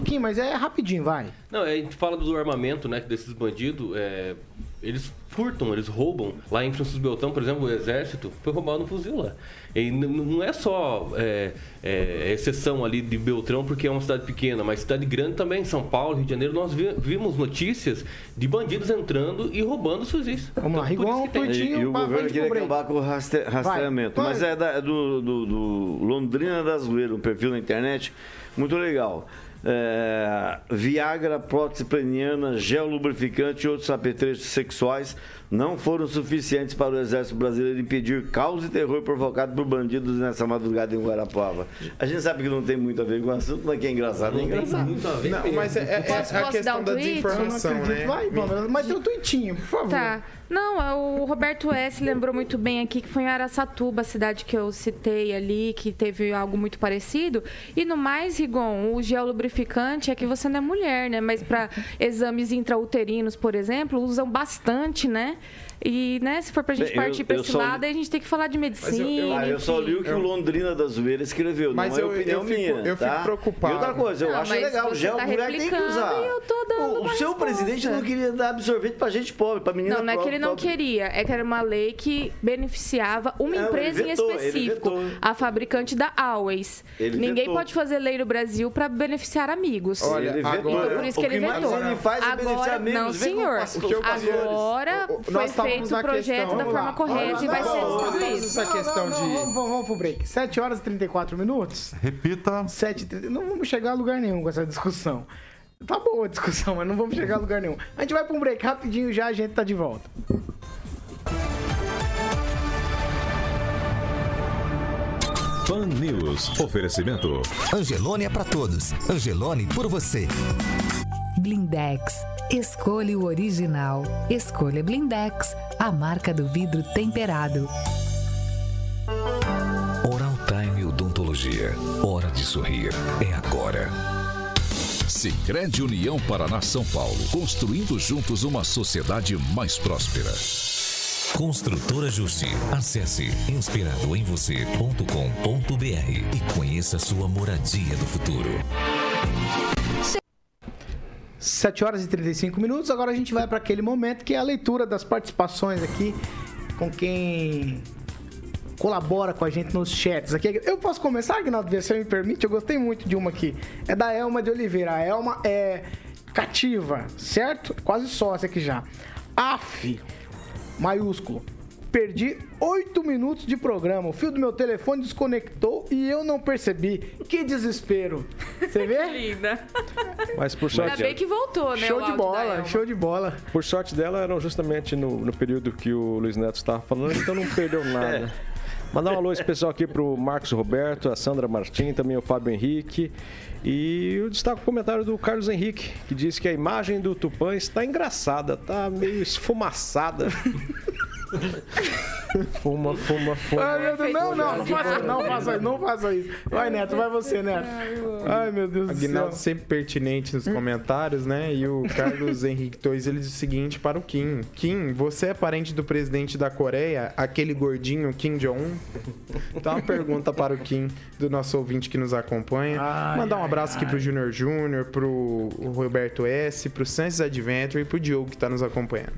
Kim, mas é rapidinho, vai. Não, a gente fala do armamento, né, desses bandidos. É... Eles furtam, eles roubam. Lá em Francisco Beltrão, por exemplo, o exército foi roubado um fuzil lá. E não é só é, é, exceção ali de Beltrão, porque é uma cidade pequena, mas cidade grande também, São Paulo, Rio de Janeiro, nós vimos notícias de bandidos entrando e roubando os fuzis. Vamos lá, igual um tuitinho. E, e o governo queria acabar com o raste, rastreamento. Vai, mas é, da, é do, do, do Londrina das Zoeira, um perfil na internet, muito legal é, Viagra, prótese peniana, gel lubrificante e outros apetrechos sexuais não foram suficientes para o Exército Brasileiro impedir caos e terror provocado por bandidos nessa madrugada em Guarapuava. A gente sabe que não tem muito a ver com o assunto, mas que é engraçado, é engraçado. Muito a ver não, mas é, é, é a questão um da desinformação, né? Vai, mas tem um tweetinho, por favor. Tá. Não, é o Roberto S. lembrou muito bem aqui que foi em Araçatuba, a cidade que eu citei ali, que teve algo muito parecido. E no mais, Rigon, o gel lubrificante é que você não é mulher, né? Mas para exames intrauterinos, por exemplo, usam bastante, né? E, né, se for pra gente partir para esse lado, li... a gente tem que falar de medicina. Eu, eu, ah, eu só li o que eu... o Londrina da Zoeira escreveu, mas não é opinião eu, minha. Eu tá? fico preocupado. E outra coisa, eu não, acho legal, o gel tá mulher tem que usar. Eu tô dando o, uma seu resposta. presidente não queria dar absorvente pra gente pobre, pra menina Não, não é que pobre, ele não pobre. queria, é que era uma lei que beneficiava uma Não, empresa em vetou, ele específico, a fabricante da Always. Ele Ninguém vetou. pode fazer lei no Brasil para beneficiar amigos. Olha, Ele vetou. Então, por isso que O ele mais vetou. ele faz é beneficiar Agora, amigos. não, senhor. pastor- O que eu faço- Agora o- o- foi feito o projeto da forma lá. correta e vai ser isso. Essa questão Não, de... Vamos, pro break. 7 horas e 34 minutos. Repita. 7 e 30. Não vamos chegar a lugar nenhum com essa discussão. Tá boa a discussão, mas não vamos chegar a lugar nenhum. A gente vai pra um break rapidinho já, a gente tá de volta. Pan News. Oferecimento. Angelone é pra todos. Angelone por você. Blindex. Escolha o original. Escolha Blindex, a marca do vidro temperado. Oral Time Odontologia. Hora de sorrir. É agora. Sicredi União Paraná São Paulo. Construindo juntos uma sociedade mais próspera. Construtora Justi. Acesse inspiradoemvocê.com.br e conheça sua moradia do futuro. 7 horas e 35 minutos. Agora a gente vai para aquele momento que é a leitura das participações aqui com quem colabora com a gente nos chats. Aqui, eu posso começar, Agnaldo, se me permite? Eu gostei muito de uma aqui. É da Elma de Oliveira. A Elma é cativa, certo? Quase sócia aqui já. AF, maiúsculo. Perdi 8 minutos de programa. O fio do meu telefone desconectou e eu não percebi. Que desespero. Você vê? Linda. Mas por Ainda sorte, bem que voltou, né? Show o de bola, show de bola. por sorte dela, eram justamente no, no período que o Luiz Neto estava falando, então não perdeu nada. Mandar um alô especial aqui pro Marcos Roberto, a Sandra Martins, também o Fábio Henrique. E eu destaco o comentário do Carlos Henrique, que disse que a imagem do Tupã está engraçada, tá meio esfumaçada. fuma, fuma, fuma. Ai, meu Deus, não, não, não faça, não faça isso, não faça isso. Vai, Neto, vai você, Neto. Ai, meu Deus do céu. Aguinaldo sempre pertinente nos comentários, né? E o Carlos Henrique Tois, ele diz o seguinte para o Kim. Kim, você é parente do presidente da Coreia, aquele gordinho Kim Jong-un? Então, uma pergunta para o Kim, do nosso ouvinte que nos acompanha. Ai, Mandar um ai, abraço aqui ai. pro Júnior Júnior, pro Roberto S., pro Santos Adventure e pro Diogo que está nos acompanhando.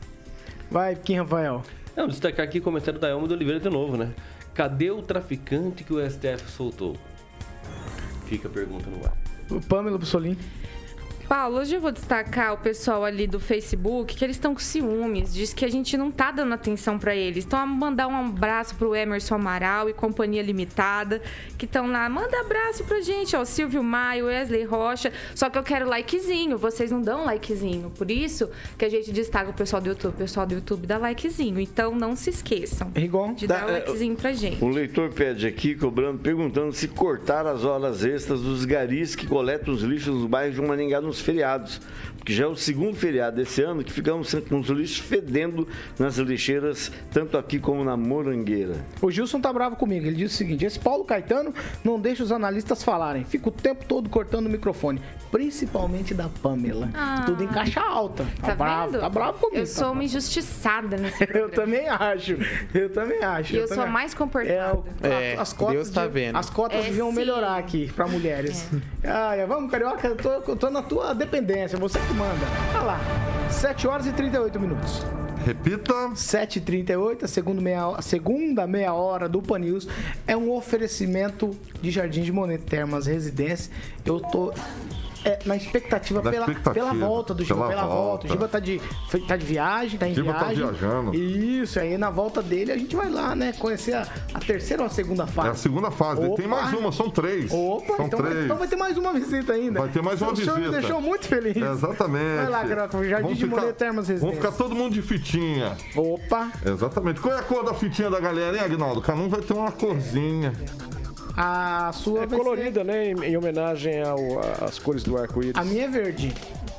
Vai, Kim Rafael. Não, destacar aqui o comentário da Elma de Oliveira de novo, né? Cadê o traficante que o STF soltou? Fica a pergunta no ar. O Pamela Bussolini. Paulo, hoje eu vou destacar o pessoal ali do Facebook, que eles estão com ciúmes, diz que a gente não tá dando atenção pra eles. Então, mandar um abraço pro Emerson Amaral e Companhia Limitada, que estão lá. Manda abraço pra gente, ó, Silvio Maio, Wesley Rocha. Só que eu quero likezinho, vocês não dão likezinho. Por isso que a gente destaca o pessoal do YouTube. O pessoal do YouTube dá likezinho. Então, não se esqueçam Rigon. de dar Tá, é, likezinho pra gente. O leitor pede aqui, cobrando, perguntando se cortar as horas extras dos garis que coletam os lixos nos bairros de Maringá nos feriados. Porque já é o segundo feriado desse ano que ficamos com os lixos fedendo nas lixeiras, tanto aqui como na Morangueira. O Gilson tá bravo comigo. Ele diz o seguinte: esse Paulo Caetano não deixa os analistas falarem. Fica o tempo todo cortando o microfone. Principalmente da Pamela. Ah. Tudo em caixa alta. Tá, Tá bravo, vendo? tá bravo comigo. Eu sou uma injustiçada nesse Eu também acho. Eu também acho. E eu também sou mais comportada. É, É, as cotas Deus tá de- vendo. As cotas É, deviam sim. melhorar aqui pra mulheres. Ai, vamos, Carioca, eu tô, eu tô na tua dependência, você que manda. Olha lá, 7 horas e 38 minutos. Repita. 7h38, a segunda meia, a segunda meia hora do Pan News é um oferecimento de Jardim de Monet Termas Residência. Eu tô é, na expectativa, Na pela, expectativa, pela volta do Giba, pela pela, volta. volta. O Giba tá de, tá de viagem, tá em Giba tá viagem. viajando. Isso, aí na volta dele a gente vai lá, né, conhecer a, a terceira ou a segunda É a fase. segunda fase. Opa. Tem mais uma, são três. Opa, são então, três. vai, então vai ter mais uma visita ainda. Vai ter mais uma o senhor visita. me deixou muito feliz. Exatamente. Vai lá, Carioca, o Jardim Vamos de Termas Vamos Residência. ficar todo mundo de fitinha. Opa, Exatamente. Qual é a cor da fitinha da galera, hein, Agnaldo? Cada um vai ter uma corzinha. A sua É vai ser- colorida, né? Em, em homenagem ao- às cores do arco-íris. A minha é verde.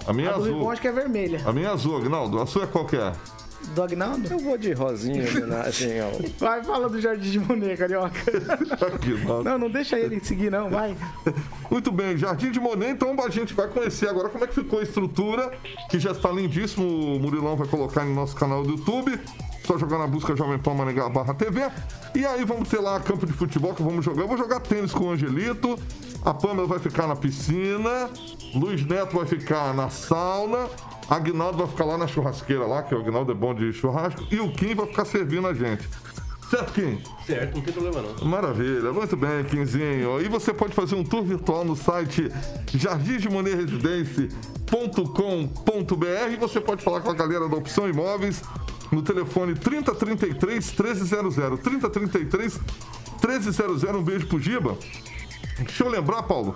A minha a é do azul. Rigon acho que é vermelha. A minha é azul, Agnaldo. A sua é qual que é? Do Agnaldo? Eu vou de rosinha homenagem ao. Vai, fala do Jardim de Monet, Carioca. Não, não deixa ele seguir, não, vai. Muito bem, Jardim de Monet, então a gente vai conhecer agora como é que ficou a estrutura, que já está lindíssimo, o Murilão vai colocar no nosso canal do YouTube, só jogar na busca Jovem Pan Maringá barra TV, e aí vamos ter lá campo de futebol que vamos jogar, eu vou jogar tênis com o Angelito, A Pâmela vai ficar na piscina, Luiz Neto vai ficar na sauna, Agnaldo vai ficar lá na churrasqueira lá, que o Agnaldo é bom de churrasco, e o Kim vai ficar servindo a gente. Certo, Kim? Certo, não tem problema não. Maravilha, muito bem, Quinzinho. E você pode fazer um tour virtual no site jardimdemoneiresidencia.com.br e você pode falar com a galera da Opção Imóveis no telefone 3033 1300. 3033 1300. Um beijo pro Giba. Deixa eu lembrar, Paulo.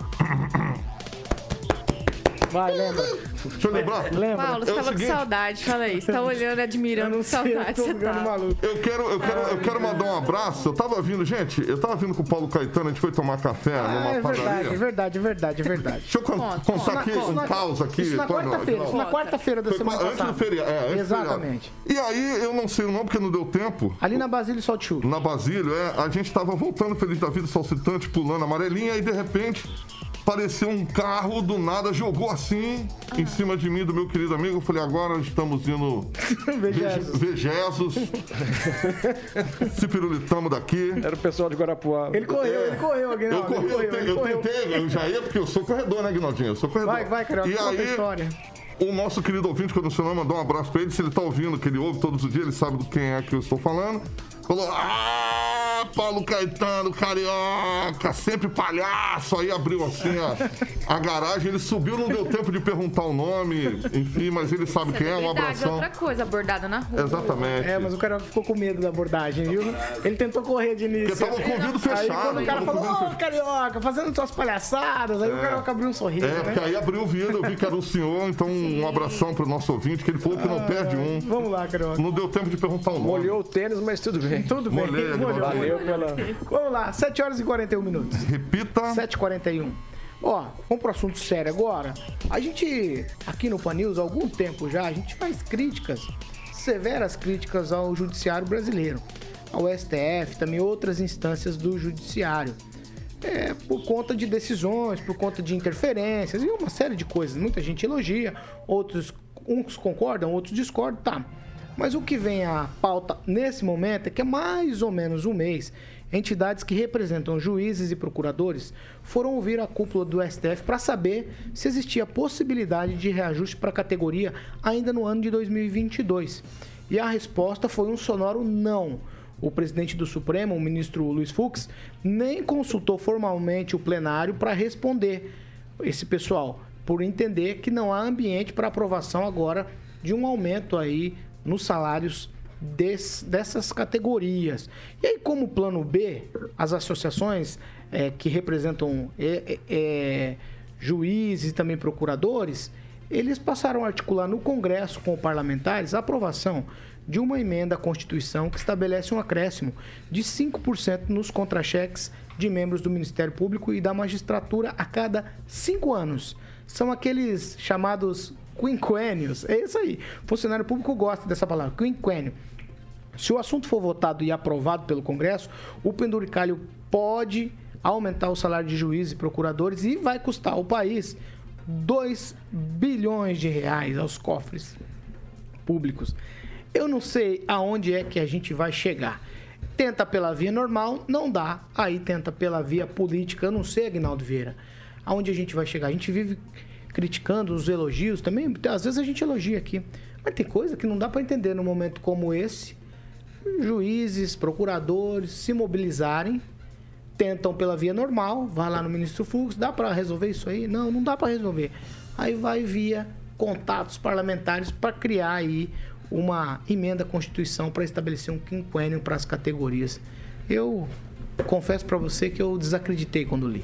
Vai, lembra. Deixa eu lembrar. Lembra. Paulo, você É tava seguinte- com saudade, fala aí. Você tá olhando, admirando, com sei, eu saudade. tô Você ficando tá. maluco. Eu quero, eu, quero, eu quero mandar um abraço. Eu tava vindo, gente, eu tava vindo com o Paulo Caetano, a gente foi tomar café Ah, numa é verdade, é padaria. verdade, é verdade, é verdade. Deixa eu con- Conta, contar conta, aqui Isso um na- caos aqui. Isso na quarta-feira, isso na quarta-feira da Foi semana antes do passada. feriado. É, antes do Exatamente. feriado. E aí, eu não sei o nome porque não deu tempo. Ali na Basílio Saltiú. Na Basílio, é, a gente tava voltando feliz da vida, salsitante, pulando amarelinha, e de repente apareceu um carro do nada, jogou assim em cima de mim, do meu querido amigo. Eu falei, agora estamos indo Vegesos. Vegesos. Se pirulitamos daqui. Era o pessoal de Guarapuava. Ele correu, ele correu, Eu, Aguinaldo. corri, ele correu, eu, te- eu correu. tentei, eu já ia, porque eu sou corredor, né, Guinaldinho? Eu sou corredor. Vai, vai, Carioca, E conta a aí, história. o nosso querido ouvinte, quando o senhor mandou um abraço pra ele, se ele tá ouvindo, que ele ouve todos os dias, ele sabe do quem é que eu estou falando. Falou, ah, Paulo Caetano, carioca, sempre palhaço. Aí abriu assim a, a garagem, ele subiu, não deu tempo de perguntar o nome, enfim, mas ele sabe quem é, um abração. outra coisa, abordada na rua. Exatamente. É, mas o Carioca ficou com medo da abordagem, viu? Ele tentou correr de início. Porque tava com o ouvido Aí fechado, quando o cara o falou, ô, Carioca, fazendo suas palhaçadas, aí o Carioca abriu um sorriso, É, né? porque aí abriu o vidro, eu vi que era um senhor, então um abração pro nosso ouvinte, que ele falou que não perde um. Vamos lá, Carioca. Não deu tempo de perguntar o nome. Molhou o tênis, mas tudo bem. Tudo bem, Molhei, molhou. Aguinaldo. Valeu pela. Vamos lá, 7 horas e 41 minutos. Repita. 7h41. Ó, vamos pro assunto sério agora. A gente, aqui no Pan News, há algum tempo já, a gente faz críticas, severas críticas ao judiciário brasileiro, ao STF, também outras instâncias do judiciário. É, por conta de decisões, por conta de interferências e uma série de coisas. Muita gente elogia, outros uns concordam, outros discordam, tá. Mas o que vem à pauta nesse momento é que há mais ou menos um mês, entidades que representam juízes e procuradores foram ouvir a cúpula do STF para saber se existia possibilidade de reajuste para a categoria ainda no ano de 2022. E a resposta foi um sonoro não. O presidente do Supremo, o ministro Luiz Fux, nem consultou formalmente o plenário para responder esse pessoal, por entender que não há ambiente para aprovação agora de um aumento aí nos salários des- dessas categorias. E aí, como plano B, as associações eh, que representam eh, eh, eh, juízes e também procuradores, eles passaram a articular no Congresso com parlamentares a aprovação de uma emenda à Constituição que estabelece um acréscimo de 5% nos contra-cheques de membros do Ministério Público e da magistratura a cada cinco anos. São aqueles chamados quinquênios. É isso aí. Funcionário público gosta dessa palavra, quinquênio. Se o assunto for votado e aprovado pelo Congresso, o penduricalho pode aumentar o salário de juízes e procuradores e vai custar ao país 2 bilhões de reais aos cofres públicos. Eu não sei aonde é que a gente vai chegar. Tenta pela via normal, não dá. Aí tenta pela via política, eu não sei, Agnaldo Vieira. Aonde a gente vai chegar? A gente vive criticando os elogios também. Às vezes a gente elogia aqui. Mas tem coisa que não dá para entender num momento como esse. Juízes, procuradores se mobilizarem, tentam pela via normal, vai lá no ministro Fux, dá para resolver isso aí? Não, não dá para resolver. Aí vai via contatos parlamentares para criar aí uma emenda à Constituição para estabelecer um quinquênio para as categorias. Eu confesso para você que eu desacreditei quando li.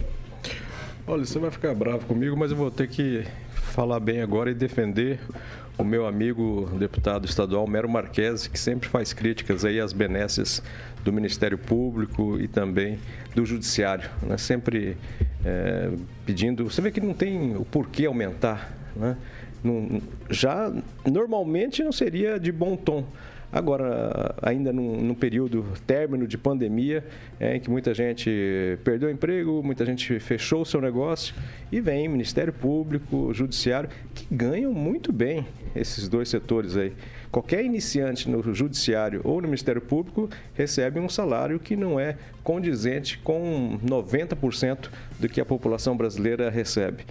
Olha, você vai ficar bravo comigo, mas eu vou ter que falar bem agora e defender o meu amigo deputado estadual Mero Marques, que sempre faz críticas aí às benesses do Ministério Público e também do Judiciário, né? sempre é, pedindo. Você vê que não tem o porquê aumentar, né? Não, já normalmente não seria de bom tom. Agora, ainda num, num período término de pandemia, é, em que muita gente perdeu o emprego, muita gente fechou o seu negócio e vem Ministério Público, Judiciário, que ganham muito bem esses dois setores aí. Qualquer iniciante no Judiciário ou no Ministério Público recebe um salário que não é condizente com 90% do que a população brasileira recebe.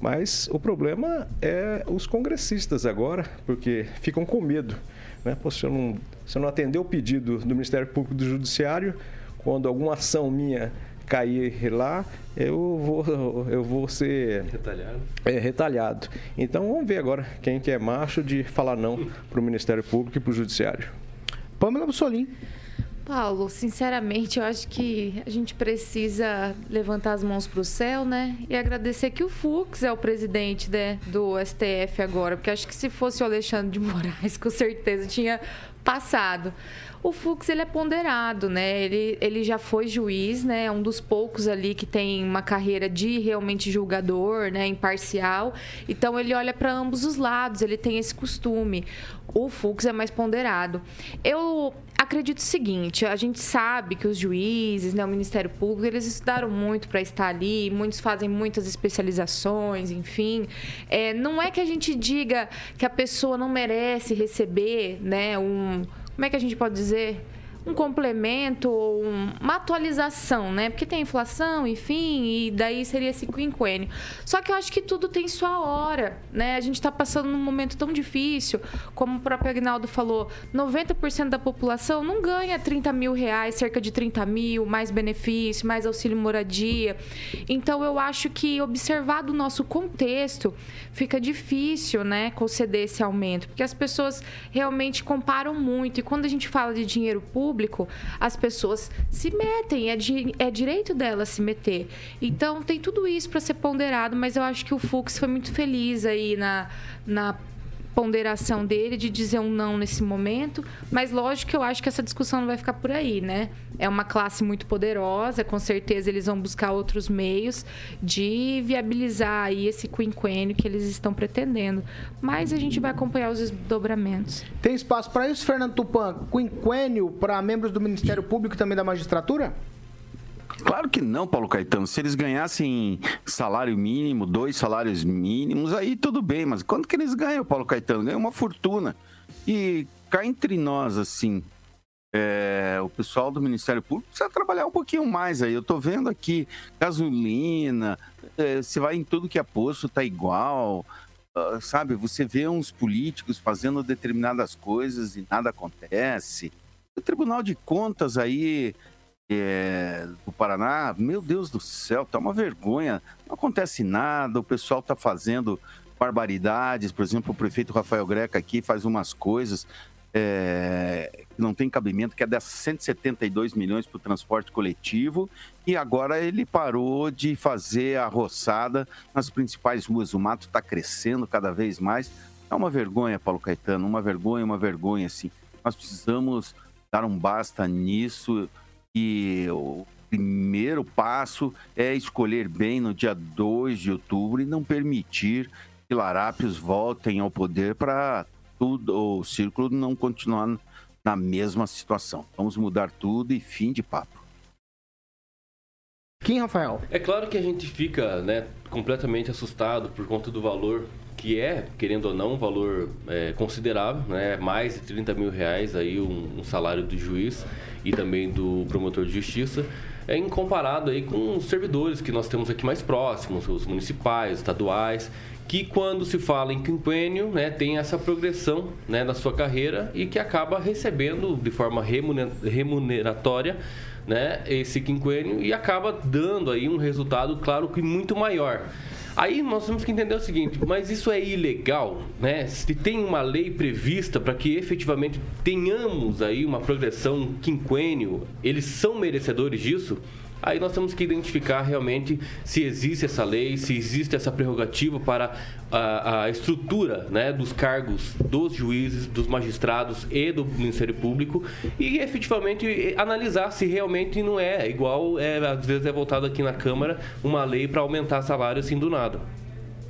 Mas o problema é os congressistas agora, porque ficam com medo. Né? Pô, se, eu não, se eu não atender o pedido do Ministério Público do Judiciário, quando alguma ação minha cair lá, eu vou, eu vou ser retalhado. É, retalhado. Então vamos ver agora quem que é macho de falar não para o Ministério Público e para o Judiciário. Pamela Bussolim. Paulo, sinceramente, eu acho que a gente precisa levantar as mãos para o céu, né? E agradecer que o Fux é o presidente né, do STF agora, porque acho que se fosse o Alexandre de Moraes, com certeza tinha passado. O Fux ele é ponderado, né? Ele, ele já foi juiz, né? É um dos poucos ali que tem uma carreira de realmente julgador, né? Imparcial. Então ele olha para ambos os lados, ele tem esse costume. O Fux é mais ponderado. Eu acredito o seguinte: a gente sabe que os juízes, né, o Ministério Público, eles estudaram muito para estar ali, muitos fazem muitas especializações, enfim. É, não é que a gente diga que a pessoa não merece receber, né, um como é que a gente pode dizer? Um complemento ou uma atualização, né? Porque tem inflação, enfim, e daí seria esse quinquênio. Só que eu acho que tudo tem sua hora, né? A gente está passando num momento tão difícil, como o próprio Agnaldo falou, 90% da população não ganha 30 mil reais, cerca de 30 mil, mais benefício, mais auxílio moradia. Então eu acho que observado o nosso contexto, fica difícil, né, conceder esse aumento, porque as pessoas realmente comparam muito. E quando a gente fala de dinheiro público, público, as pessoas se metem, é, di é direito delas se meter. Então, tem tudo isso para ser ponderado, mas eu acho que o Fux foi muito feliz aí na, na ponderação dele de dizer um não nesse momento, mas lógico que eu acho que essa discussão não vai ficar por aí, né? É uma classe muito poderosa, com certeza eles vão buscar outros meios de viabilizar aí esse quinquênio que eles estão pretendendo. Mas a gente vai acompanhar os desdobramentos. Tem espaço para isso, Fernando Tupan? Quinquênio para membros do Ministério Público e também da magistratura? Claro que não, Paulo Caetano. Se eles ganhassem salário mínimo, dois salários mínimos, aí tudo bem. Mas quanto que eles ganham, Paulo Caetano? Ganham uma fortuna. E cá entre nós, assim, é, o pessoal do Ministério Público precisa trabalhar um pouquinho mais aí. Eu tô vendo aqui gasolina, é, você vai em tudo que é posto, tá igual. Uh, sabe, você vê uns políticos fazendo determinadas coisas e nada acontece. O Tribunal de Contas aí é, do Paraná, meu Deus do céu, tá uma vergonha. Não acontece nada, o pessoal tá fazendo barbaridades. Por exemplo, o prefeito Rafael Greca aqui faz umas coisas é, que não tem cabimento, que é dar 172 milhões para o transporte coletivo, e agora ele parou de fazer a roçada nas principais ruas. O mato está crescendo cada vez mais. É uma vergonha, Paulo Caetano, uma vergonha, uma vergonha, assim. Nós precisamos dar um basta nisso que o primeiro passo é escolher bem no dia 2 de outubro e não permitir que larápios voltem ao poder para tudo o círculo não continuar na mesma situação. Vamos mudar tudo e fim de papo. Quem, Rafael? É claro que a gente fica né, completamente assustado por conta do valor que é, querendo ou não, um valor é, considerável, né? mais de 30 mil reais aí um, um, salário do juiz e também do promotor de justiça, é, em comparado aí com os servidores que nós temos aqui mais próximos, os municipais, estaduais, que quando se fala em quinquênio, né, tem essa progressão né, na sua carreira e que acaba recebendo de forma remuneratória né, esse quinquênio e acaba dando aí um resultado, claro, que muito maior. Aí nós temos que entender o seguinte, mas isso é ilegal, né? Se tem uma lei prevista para que efetivamente tenhamos aí uma progressão quinquênio, eles são merecedores disso? Aí nós temos que identificar realmente se existe essa lei, se existe essa prerrogativa para a, a estrutura né, dos cargos dos juízes, dos magistrados e do Ministério Público e efetivamente analisar se realmente não é igual, é, às vezes é voltado aqui na Câmara uma lei para aumentar salário assim do nada.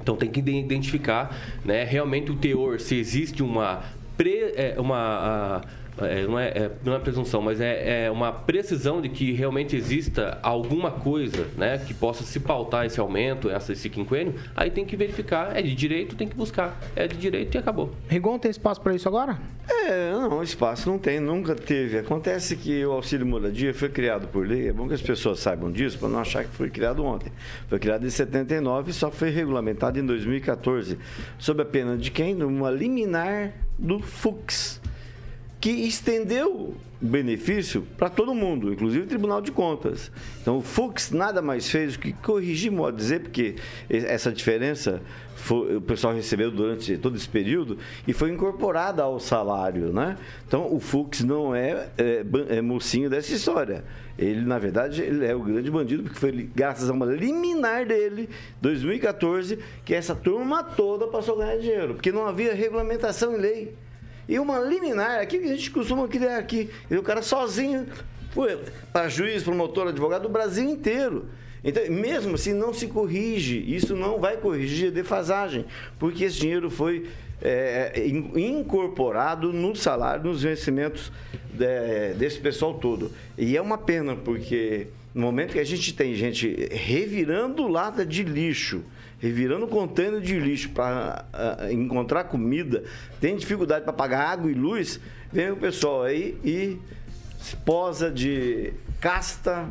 Então tem que identificar né, realmente o teor, se existe uma pre, é, uma a, é, não, é, é, não é presunção, mas é, é, uma precisão de que realmente exista alguma coisa né, que possa se pautar esse aumento, essa, esse quinquênio, aí tem que verificar. É de direito, tem que buscar. É de direito e acabou. Rigon, tem espaço para isso agora? É, não, espaço não tem, nunca teve. Acontece que o auxílio moradia foi criado por lei, é bom que as pessoas saibam disso, para não achar que foi criado ontem. Foi criado em 79 e só foi regulamentado em 2014, sob a pena de quem? Uma liminar do FUX que estendeu o benefício para todo mundo, inclusive o Tribunal de Contas. Então, o Fux nada mais fez do que corrigir, modo de dizer, porque essa diferença foi, o pessoal recebeu durante todo esse período e foi incorporada ao salário, né? Então, o Fux não é, é, é mocinho dessa história. Ele, na verdade, ele é o grande bandido, porque foi graças a uma liminar dele, 2014, que essa turma toda passou a ganhar dinheiro, porque não havia regulamentação em lei. E uma liminar, aquilo que a gente costuma criar aqui. E o cara sozinho para juiz, promotor, advogado do Brasil inteiro. Então, mesmo assim, não se corrige. Isso não vai corrigir a defasagem, porque esse dinheiro foi é, incorporado no salário, nos vencimentos de, desse pessoal todo. E é uma pena, porque no momento que a gente tem gente revirando lata de lixo, revirando container de lixo para uh, encontrar comida, tem dificuldade para pagar água e luz, vem o pessoal aí e se posa de casta,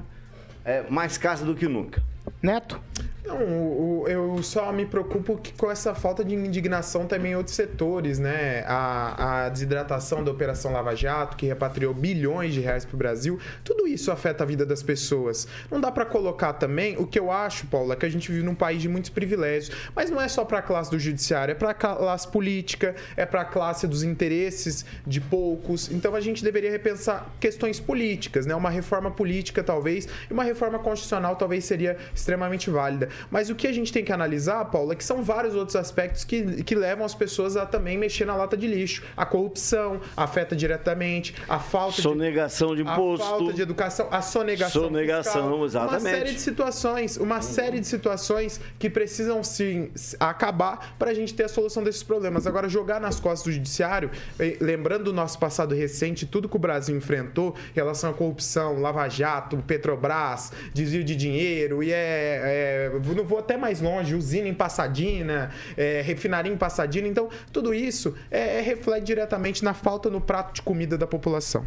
é, mais casta do que nunca. Neto? Não, eu só me preocupo com essa falta de indignação também em outros setores, né? A, a desidratação da Operação Lava Jato, que repatriou bilhões de reais para o Brasil, tudo isso afeta a vida das pessoas. Não dá para colocar também o que eu acho, Paula, que a gente vive num país de muitos privilégios, mas não é só para a classe do judiciário, é para a classe política, é para a classe dos interesses de poucos. Então a gente deveria repensar questões políticas, né? Uma reforma política talvez e uma reforma constitucional talvez seria extremamente válida. Mas o que a gente tem que analisar, Paula, é que são vários outros aspectos que, que levam as pessoas a também mexer na lata de lixo. A corrupção afeta diretamente, a falta sonegação de, imposto, a falta de educação, a sonegação, sonegação, fiscal, exatamente. Uma série de situações, uma série de situações que precisam sim acabar para a gente ter a solução desses problemas. Agora jogar nas costas do judiciário, eh, lembrando do nosso passado recente, tudo que o Brasil enfrentou em relação à corrupção, Lava Jato, Petrobras, desvio de dinheiro e é, é não vou até mais longe, usina em Passadina, é, refinaria em Passadina. Então, tudo isso é, é, reflete diretamente na falta no prato de comida da população.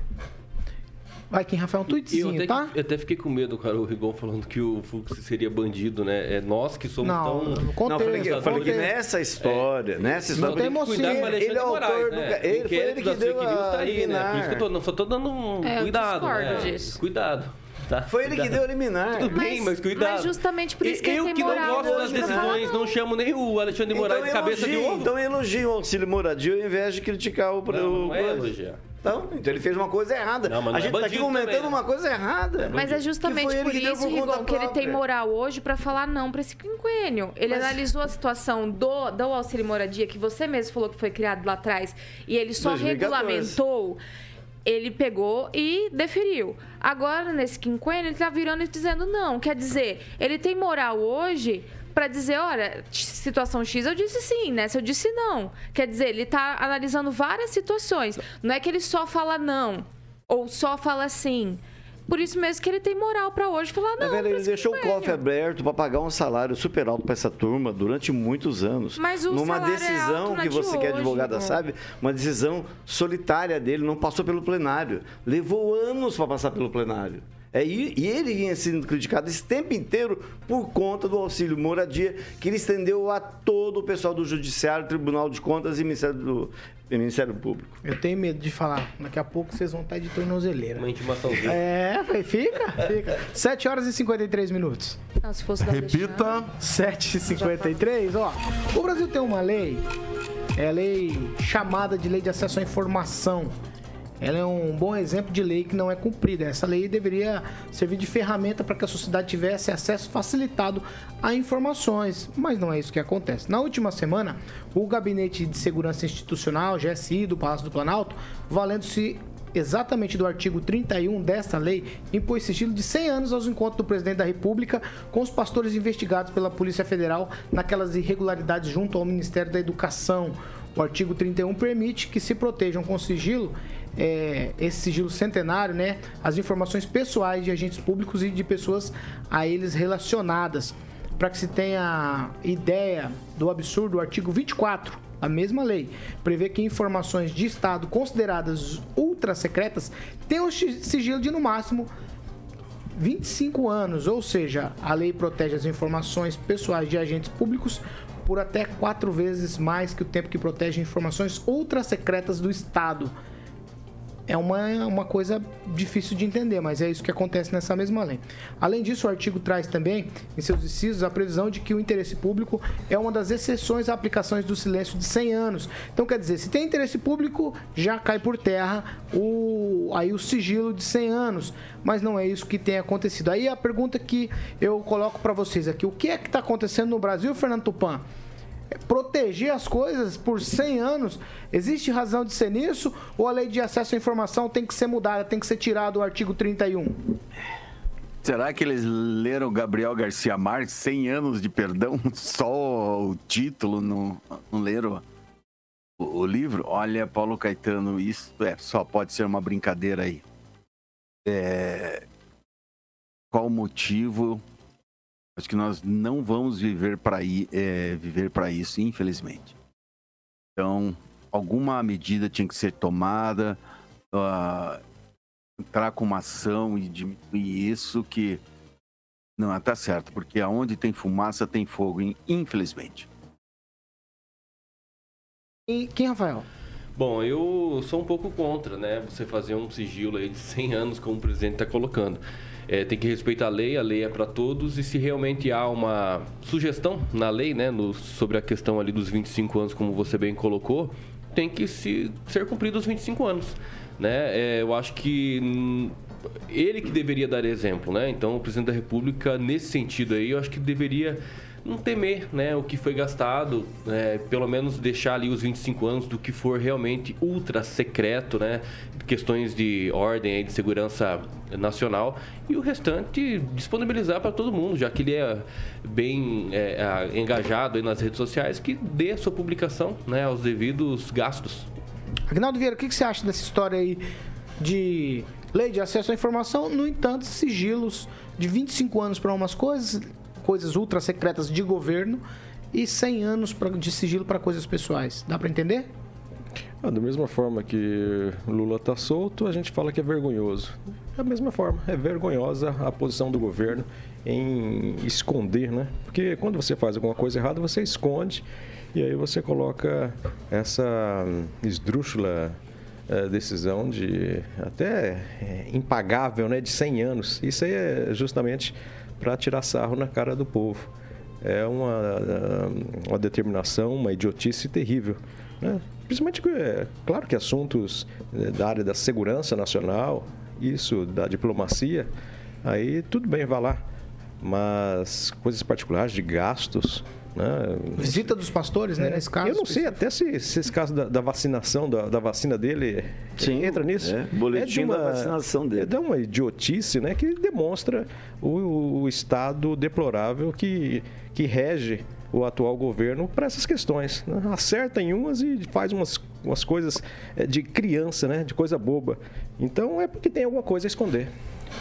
Vai, quem Rafael, um tweetzinho, eu até, tá? Eu até fiquei com medo, cara, o Rigon falando que o Fux seria bandido, né? É nós que somos não, tão... Não, contexto, não, falei que, falei que nessa história, é, nessa história... Não tem emoção. Ele, ele é o autor do... Né? Ele foi ele que deu a tá aí, né? Por isso que eu tô, não, só tô dando um é, cuidado, né? Disso. Cuidado. Tá, Foi ele cuidado. que deu a liminar. Tudo bem, mas cuidado. Mas justamente por isso que eu ele tem que não gosto das decisões, não. não chamo nem o Alexandre de Moraes então, de cabeça elogio, de ovo. Então elogio o auxílio moradia ao invés de criticar o... Não, o... não é elogiar. Então, então ele fez uma coisa errada. Não, a gente está é aqui comentando também, né? uma coisa errada. Mas é justamente por que isso, Rigon, que ele tem moral hoje para falar não para esse quinquênio. Ele Mas... analisou a situação do, do auxílio moradia, que você mesmo falou que foi criado lá atrás, e ele só 2014. regulamentou ele pegou e deferiu. Agora, nesse quinquênio, ele está virando e dizendo não. Quer dizer, ele tem moral hoje para dizer, olha, situação X eu disse sim, nessa eu disse não. Quer dizer, ele está analisando várias situações. Não é que ele só fala não ou só fala sim. Por isso mesmo que ele tem moral para hoje falar não. Velho, ele deixou o cofre aberto para pagar um salário super alto para essa turma durante muitos anos. Mas o Numa salário decisão é que você de que é advogada né? sabe, uma decisão solitária dele, não passou pelo plenário. Levou anos para passar pelo plenário. É, e, e ele vinha sendo criticado esse tempo inteiro por conta do auxílio moradia, que ele estendeu a todo o pessoal do Judiciário, Tribunal de Contas e Ministério do, Ministério Público. Eu tenho medo de falar. Daqui a pouco vocês vão estar de tornozeleira. Uma intimaçãozinha. É, fica, fica. 7 horas e 53 minutos. Não, se fosse da Repita. 7 e 53 ó. O Brasil tem uma lei, é a lei chamada de Lei de Acesso à Informação. Ela é um bom exemplo de lei que não é cumprida. Essa lei deveria servir de ferramenta para que a sociedade tivesse acesso facilitado a informações, mas não é isso que acontece. Na última semana, o Gabinete de Segurança Institucional, GSI, do Palácio do Planalto, valendo-se exatamente do artigo 31 desta lei, impôs sigilo de 100 anos aos encontros do presidente da República com os pastores investigados pela Polícia Federal naquelas irregularidades junto ao Ministério da Educação. O artigo 31 permite que se protejam com sigilo é, esse sigilo centenário, né, as informações pessoais de agentes públicos e de pessoas a eles relacionadas. Para que se tenha ideia do absurdo, o artigo 24 a mesma lei prevê que informações de Estado consideradas ultra secretas tenham sigilo de no máximo 25 anos, ou seja, a lei protege as informações pessoais de agentes públicos por até quatro vezes mais que o tempo que protege informações ultra secretas do Estado é uma, uma coisa difícil de entender, mas é isso que acontece nessa mesma lei. Além disso, o artigo traz também, em seus incisos, a previsão de que o interesse público é uma das exceções à aplicações do silêncio de 100 anos. Então, quer dizer, se tem interesse público, já cai por terra o, aí o sigilo de 100 anos, mas não é isso que tem acontecido. Aí a pergunta que eu coloco para vocês aqui, o que é que está acontecendo no Brasil, Fernando Tupan? Proteger as coisas por 100 anos. Existe razão de ser nisso? Ou a lei de acesso à informação tem que ser mudada, tem que ser tirado o artigo 31? Será que eles leram Gabriel Garcia Marques, 100 anos de perdão? Só o título, não, não leram o, o livro? Olha, Paulo Caetano, isso é, só pode ser uma brincadeira aí. É, qual o motivo Acho que nós não vamos viver para é, viver para isso, infelizmente. Então, alguma medida tinha que ser tomada, uh, entrar com uma ação e diminuir isso que não tá certo, porque aonde tem fumaça tem fogo, infelizmente. E quem, Rafael? Bom, eu sou um pouco contra, né? Você fazer um sigilo aí de 100 anos, como o presidente está colocando é, tem que respeitar a lei, a lei é para todos, e se realmente há uma sugestão na lei, né, no, sobre a questão ali dos 25 anos, como você bem colocou, tem que se, ser cumprido os 25 anos. Né? É, eu acho que ele que deveria dar exemplo, né? Então, o presidente da República, nesse sentido aí, eu acho que deveria não temer né, o que foi gastado, né, pelo menos deixar ali os 25 anos do que for realmente ultra secreto, né, questões de ordem e de segurança nacional e o restante disponibilizar para todo mundo, já que ele é bem é, engajado nas redes sociais, que dê a sua publicação né, aos devidos gastos. Agnaldo Vieira, o que, que você acha dessa história aí de lei de acesso à informação, no entanto, sigilos de 25 anos para umas coisas, coisas ultra secretas de governo e 100 anos pra, de sigilo para coisas pessoais. Dá para entender? Ah, da mesma forma que Lula está solto, a gente fala que é vergonhoso. Da mesma forma, é vergonhosa a posição do governo em esconder, né? Porque quando você faz alguma coisa errada, você esconde e aí você coloca essa esdrúxula é, decisão de até é, impagável, né? De 100 anos. Isso aí é justamente para tirar sarro na cara do povo. É uma, uma determinação, uma idiotice terrível. Né? Principalmente, é, claro que assuntos é, da área da segurança nacional, isso, da diplomacia, aí tudo bem, vá lá. Mas coisas particulares de gastos, né? Visita dos pastores, né? É, nesse caso. Eu não sei até se, se esse caso da, da vacinação, da, da, vacina dele Sim, entra nisso. É, boletim é uma, da vacinação dele. É de uma idiotice, né? Que demonstra o, o estado deplorável que, que rege o atual governo para essas questões. Né? Acerta em umas e faz umas, umas coisas é, de criança, né? De coisa boba. Então é porque tem alguma coisa a esconder.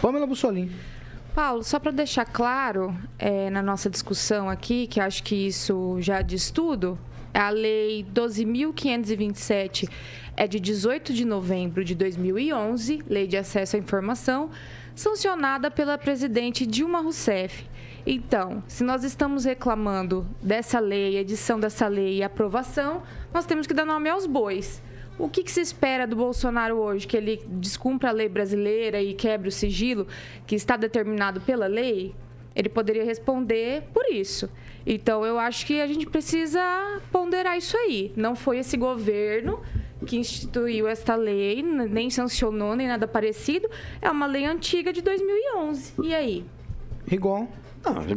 Pamela Bussolini. Paulo, só para deixar claro é, na nossa discussão aqui, que acho que isso já diz tudo, a Lei 12.527 é de 18 de novembro de 2011, Lei de Acesso à Informação, sancionada pela presidente Dilma Rousseff. Então, se nós estamos reclamando dessa lei, edição dessa lei e aprovação, nós temos que dar nome aos bois. O que, que, se espera do Bolsonaro hoje? Que ele descumpra a lei brasileira e quebre o sigilo que está determinado pela lei? Ele poderia responder por isso. Então, eu acho que a gente precisa ponderar isso aí. Não foi esse governo que instituiu esta lei, nem sancionou, nem nada parecido. É uma lei antiga de 2011. E aí? Igual.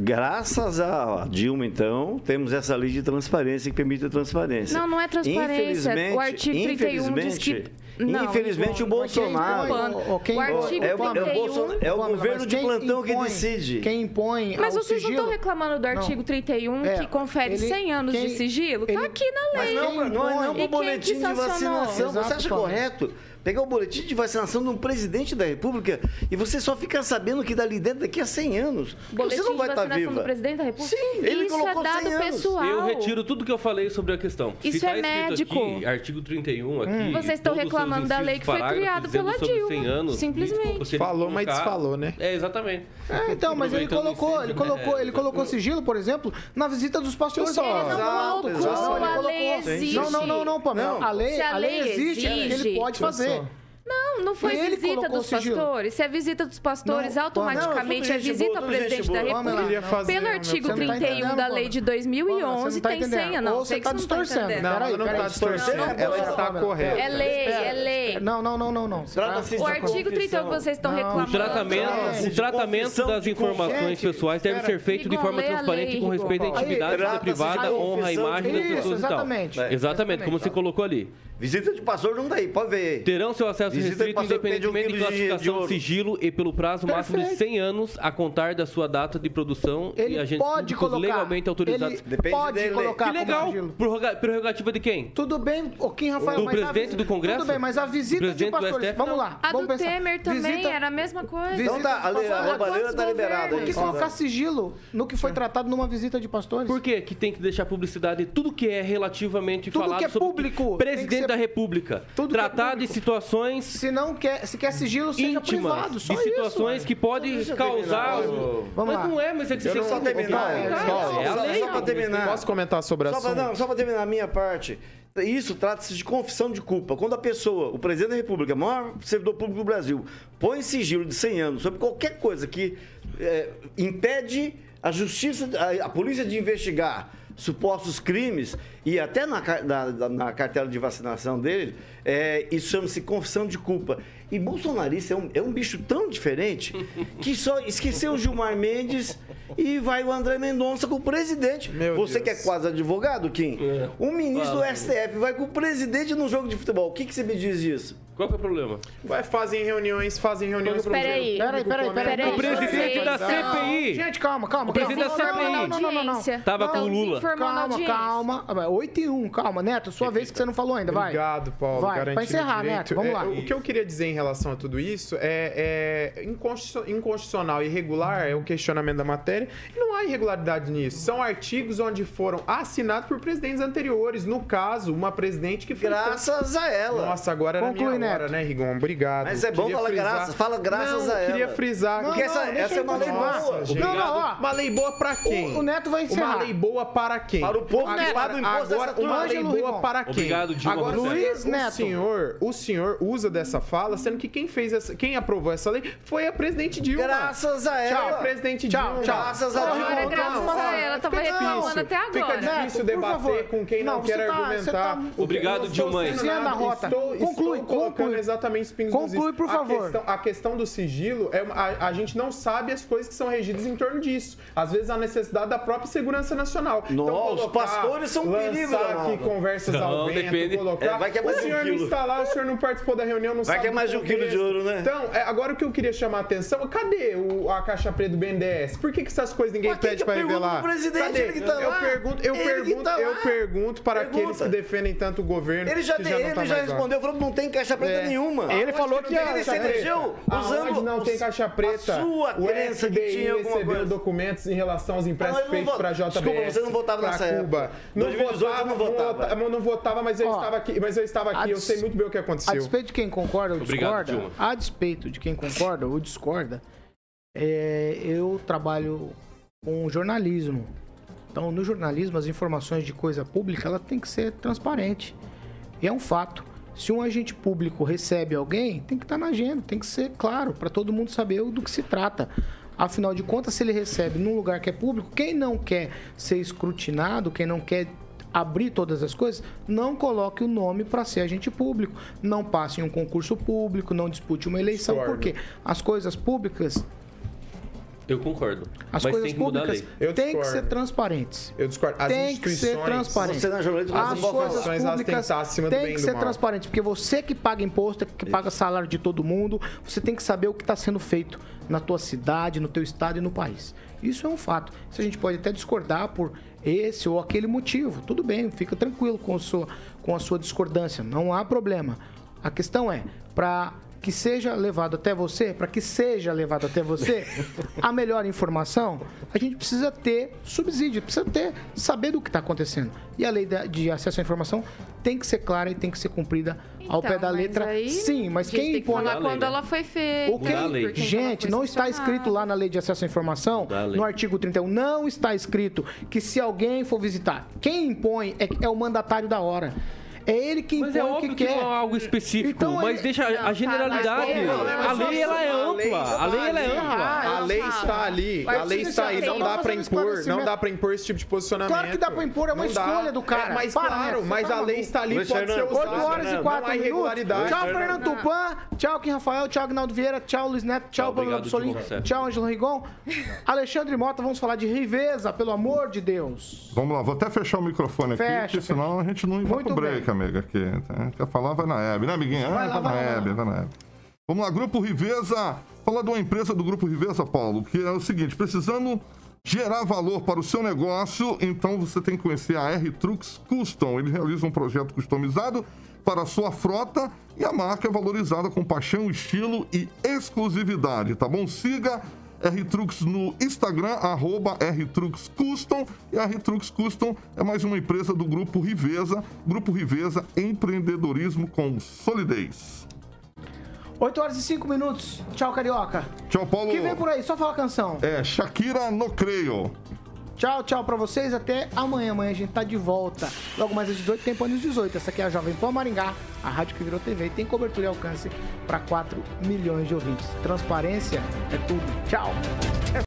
Graças a Dilma, então, temos essa lei de transparência que permite a transparência. Não, não é transparência. O artigo 31 diz que não, infelizmente, o é Bolsonaro. O, quem, o artigo é, o, é, o, Bolsonaro, é o governo de plantão impõe, que decide. Quem impõe. Mas vocês sigilo, não estão reclamando do artigo 31 é, que confere ele, 100 anos quem, de sigilo? Está aqui na lei. Mas não, não, é não, não, não boletim de vacinação. Exato, Você acha correto? pegar o boletim de vacinação de um presidente da República e você só ficar sabendo que dali dentro daqui a 100 anos boletim você não vai estar tá viva. do presidente da República? Sim, ele Isso colocou é dado 100 anos. pessoal. Eu retiro tudo que eu falei sobre a questão. Isso tá é médico. Aqui, artigo 31 aqui. Hum. Vocês estão reclamando da lei que foi criada pela Dilma. Simplesmente. Falou, mas desfalou, né? É, exatamente. É, então, mas ele colocou, né? é, ele colocou, ele colocou sigilo, por exemplo, na visita dos pastores. Isso, ele não colocou, a lei existe. Não, não, não, não, Pamela. A lei, a lei existe, é ele pode fazer você. Não, não foi Ele visita dos pastores. Se é visita dos pastores, Não, automaticamente não, é visita ao presidente da República. Pelo artigo meu, você não tá 31 da lei de 2011, tem senha, não. Ou você está tá tá distorcendo. Não, não está distorcendo. Ela está correta. É lei, é lei. Não, não, não, não. não. O artigo 31 que vocês estão reclamando. O tratamento, o tratamento das informações pessoais deve ser feito de forma transparente com respeito à intimidade privada, honra à imagem das pessoas e tal. Exatamente. Exatamente, como você colocou ali. Visita de pastor não aí, pode ver. Terão seu acesso Visita restrito independentemente de, um de classificação, de sigilo e pelo prazo Perfeito. máximo de 100 anos a contar da sua data de produção ele e agentes pode colocar, legalmente autorizados. Depende pode dele. colocar Que legal, prerrogativa de quem? Tudo bem, o Kim Rafael, Do presidente do Congresso? Tudo bem, mas a visita presidente de pastores, vamos lá. A vamos do pensar. Temer também visita, era a mesma coisa. Então tá, a, a roubalheira tá liberada. Por que colocar sigilo no que foi tratado numa visita de pastores? Por que que tem que deixar publicidade tudo que é relativamente falado. Tudo que é público. Presidente da República. Tudo é tratar é de situações. Se não quer, se quer sigilo, seja íntimas, privado, só de situações isso, que podem causar. Vamos mas lá. não é, mas é que você tem só terminar. É, só, é. Só, terminar. Posso comentar sobre a sua. não, só para terminar a minha parte. Isso trata-se de confissão de culpa. Quando a pessoa, o presidente da República, maior servidor público do Brasil, põe sigilo de 100 anos sobre qualquer coisa que é, impede a justiça, a, a polícia de investigar supostos crimes e até na, na, na cartela de vacinação dele, é, isso chama-se confissão de culpa. E bolsonarista é um, é um bicho tão diferente que só esqueceu o Gilmar Mendes e vai o André Mendonça com o presidente. Meu Você Deus. que é quase advogado, Kim, é. um ministro do STF vai com o presidente no jogo de futebol. O que, que você me diz disso? Qual que é o problema? Ué, fazem reuniões, fazem reuniões. Peraí, peraí, peraí, peraí. O presidente da CPI. Gente, calma, calma. O presidente da CPI. Não, não, não, não. Tava com o Lula. Calma, calma. 8 e 1, calma. Neto, sua vez que você não falou ainda, vai. Obrigado, Paulo. Vai, pra encerrar, Neto, vamos é, lá. O que eu queria dizer em relação a tudo isso é, é inconstitucional e irregular é o questionamento da matéria. E não há irregularidade nisso. São artigos onde foram assinados por presidentes anteriores. No caso, uma presidente que foi... Graças a ela. Nossa, agora era minha né? era né, Rigon? Obrigado. Mas é bom queria falar frisar... graças, fala graças não, a ela. queria frisar. Não, porque não, essa, essa é uma lei boa. Não, não, ó. Uma lei boa pra quem? O, o Neto vai encerrar. Uma lei boa para quem? Para o povo que paga o imposto Agora, uma lei boa para quem? Obrigado, Dilma Agora, Luiz Neto. O senhor, o senhor usa dessa fala, sendo que quem fez essa, quem aprovou essa lei foi a presidente Dilma. Graças a ela. Tchau, presidente Dilma. Tchau. Graças a Dilma. Graças a ela. Tava reclamando tá até agora. Fica difícil debater com quem não quer tá, tá argumentar. Obrigado, Dilma. Estou, estou, estou, exatamente os Conclui, por favor. A questão, a questão, do sigilo, é, a, a, gente não sabe as coisas que são regidas em torno disso. Às vezes, a necessidade da própria segurança nacional. Então, Nossa, então, colocar, os pastores são um perigo. aqui conversas não, ao vento, depende. colocar... É, vai que é mais o senhor um quilo. não está lá, o senhor não participou da reunião, não vai sabe... Que é mais de um quilo de ouro, né? Então, é, agora o que eu queria chamar a atenção, cadê o, a caixa preta do BNDES? Por que, que essas coisas ninguém Mas pede para revelar? Pro presidente, ele que tá eu lá. Pergunto, eu, pergunto, tá eu pergunto para Pergunta. aqueles que defendem tanto o governo... Ele já, já ele tá já respondeu, falou que não tem caixa preta dúvida é. nenhuma. Ele falou que ele se elegeu usando não tem caixa preta. sua crença que tinha alguma coisa. documentos em relação aos empréstimos feitos para JBS. Desculpa, você não votava nessa Cuba. Não 2018 votava, não votava. Não, não votava, mas eu estava aqui, mas eu estava aqui, eu sei muito bem o que aconteceu. A despeito de quem concorda ou discorda, Obrigado, a despeito de quem concorda ou discorda, é, eu trabalho com jornalismo. Então, no jornalismo, as informações de coisa pública ela tem que ser transparente. E é um fato. Se um agente público recebe alguém, tem que estar na agenda, tem que ser claro, para todo mundo saber do que se trata. Afinal de contas, se ele recebe num lugar que é público, quem não quer ser escrutinado, quem não quer abrir todas as coisas, não coloque o nome para ser agente público, não passe em um concurso público, não dispute uma eleição, porque as coisas públicas eu concordo. As Mas coisas tem públicas. Eu têm que ser transparentes. Eu discordo. As tem que ser instituições- transparente. Você, na jornalista, As coisas falar. Elas têm que públicas acima do tem que ser mal. transparente, porque você que paga imposto, que paga salário de todo mundo, você tem que saber o que está sendo feito na tua cidade, no teu estado e no país. Isso é um fato. Isso a gente pode até discordar por esse ou aquele motivo. Tudo bem, fica tranquilo com a sua, com a sua discordância, não há problema. A questão é, para que seja levado até você, para que seja levado até você a melhor informação, a gente precisa ter subsídio, precisa ter, saber do que está acontecendo. E a lei da- de acesso à informação tem que ser clara e tem que ser cumprida ao Então, pé da mas letra. aí Sim, mas quem tem que impõe. falar a lei, quando ela foi feita. O que, Mudar a lei. por que que gente, não está escrito lá na lei de acesso à informação, no artigo 31, não está escrito que se alguém for visitar, quem impõe é, é o mandatário da hora. É ele que impõe Mas é o óbvio que que, quer. não é algo específico, Então, mas ele- deixa a- Não, a tá, generalidade. não, a lei ela é A ampla. A lei ela é está ampla. ali. A lei está ali. A lei está aí. Não dá um impor. Não dá pra impor esse tipo de posicionamento. Claro que dá pra impor, é uma escolha do cara. É, mas Para, claro, mas Você tá a lei está ali, pode ser usada. 8 horas e Fernando, 4 Não há minutos. Tchau, Fernando. Tupan. Tchau, Kim Rafael. Tchau, Agnaldo Vieira. Tchau, Luiz Neto. Tchau, Tchau, Paulo obrigado, Solim. Diogo Rousseff. Tchau, Ângelo Rigon. Alexandre Mota, vamos falar de Riveza, pelo amor de Deus. Vamos lá, vou até fechar o microfone aqui, Fecha, porque senão a gente não vai Muito pro break. Amiga. Aqui. tá? Quer falar, vai na Hebe, né, amiguinha? Vai Ah, lá, vai, vai na lá. Hebe, vai na Hebe. Vamos lá, Grupo Riveza. Falar de uma empresa do Grupo Riveza, Paulo, que é o seguinte, precisando gerar valor para o seu negócio, então você tem que conhecer a R-Trux Custom. Ele realiza um projeto customizado para a sua frota e a marca é valorizada com paixão, estilo e exclusividade, tá bom? Siga R-Trux no Instagram, arroba R-Trux Custom. E a R-Trux Custom é mais uma empresa do Grupo Riveza. Grupo Riveza, empreendedorismo com solidez. 8 horas e 5 minutos. Tchau, Carioca. Tchau, Paulo. O que vem por aí? Só fala a canção. É, Shakira no creio. Tchau, tchau pra vocês. Até amanhã. Amanhã a gente tá de volta. Logo mais às 18, tempo anos 18. Essa aqui é a Jovem Pan Maringá, a rádio que virou TV. Tem cobertura e alcance para 4 milhões de ouvintes. Transparência é tudo. Tchau.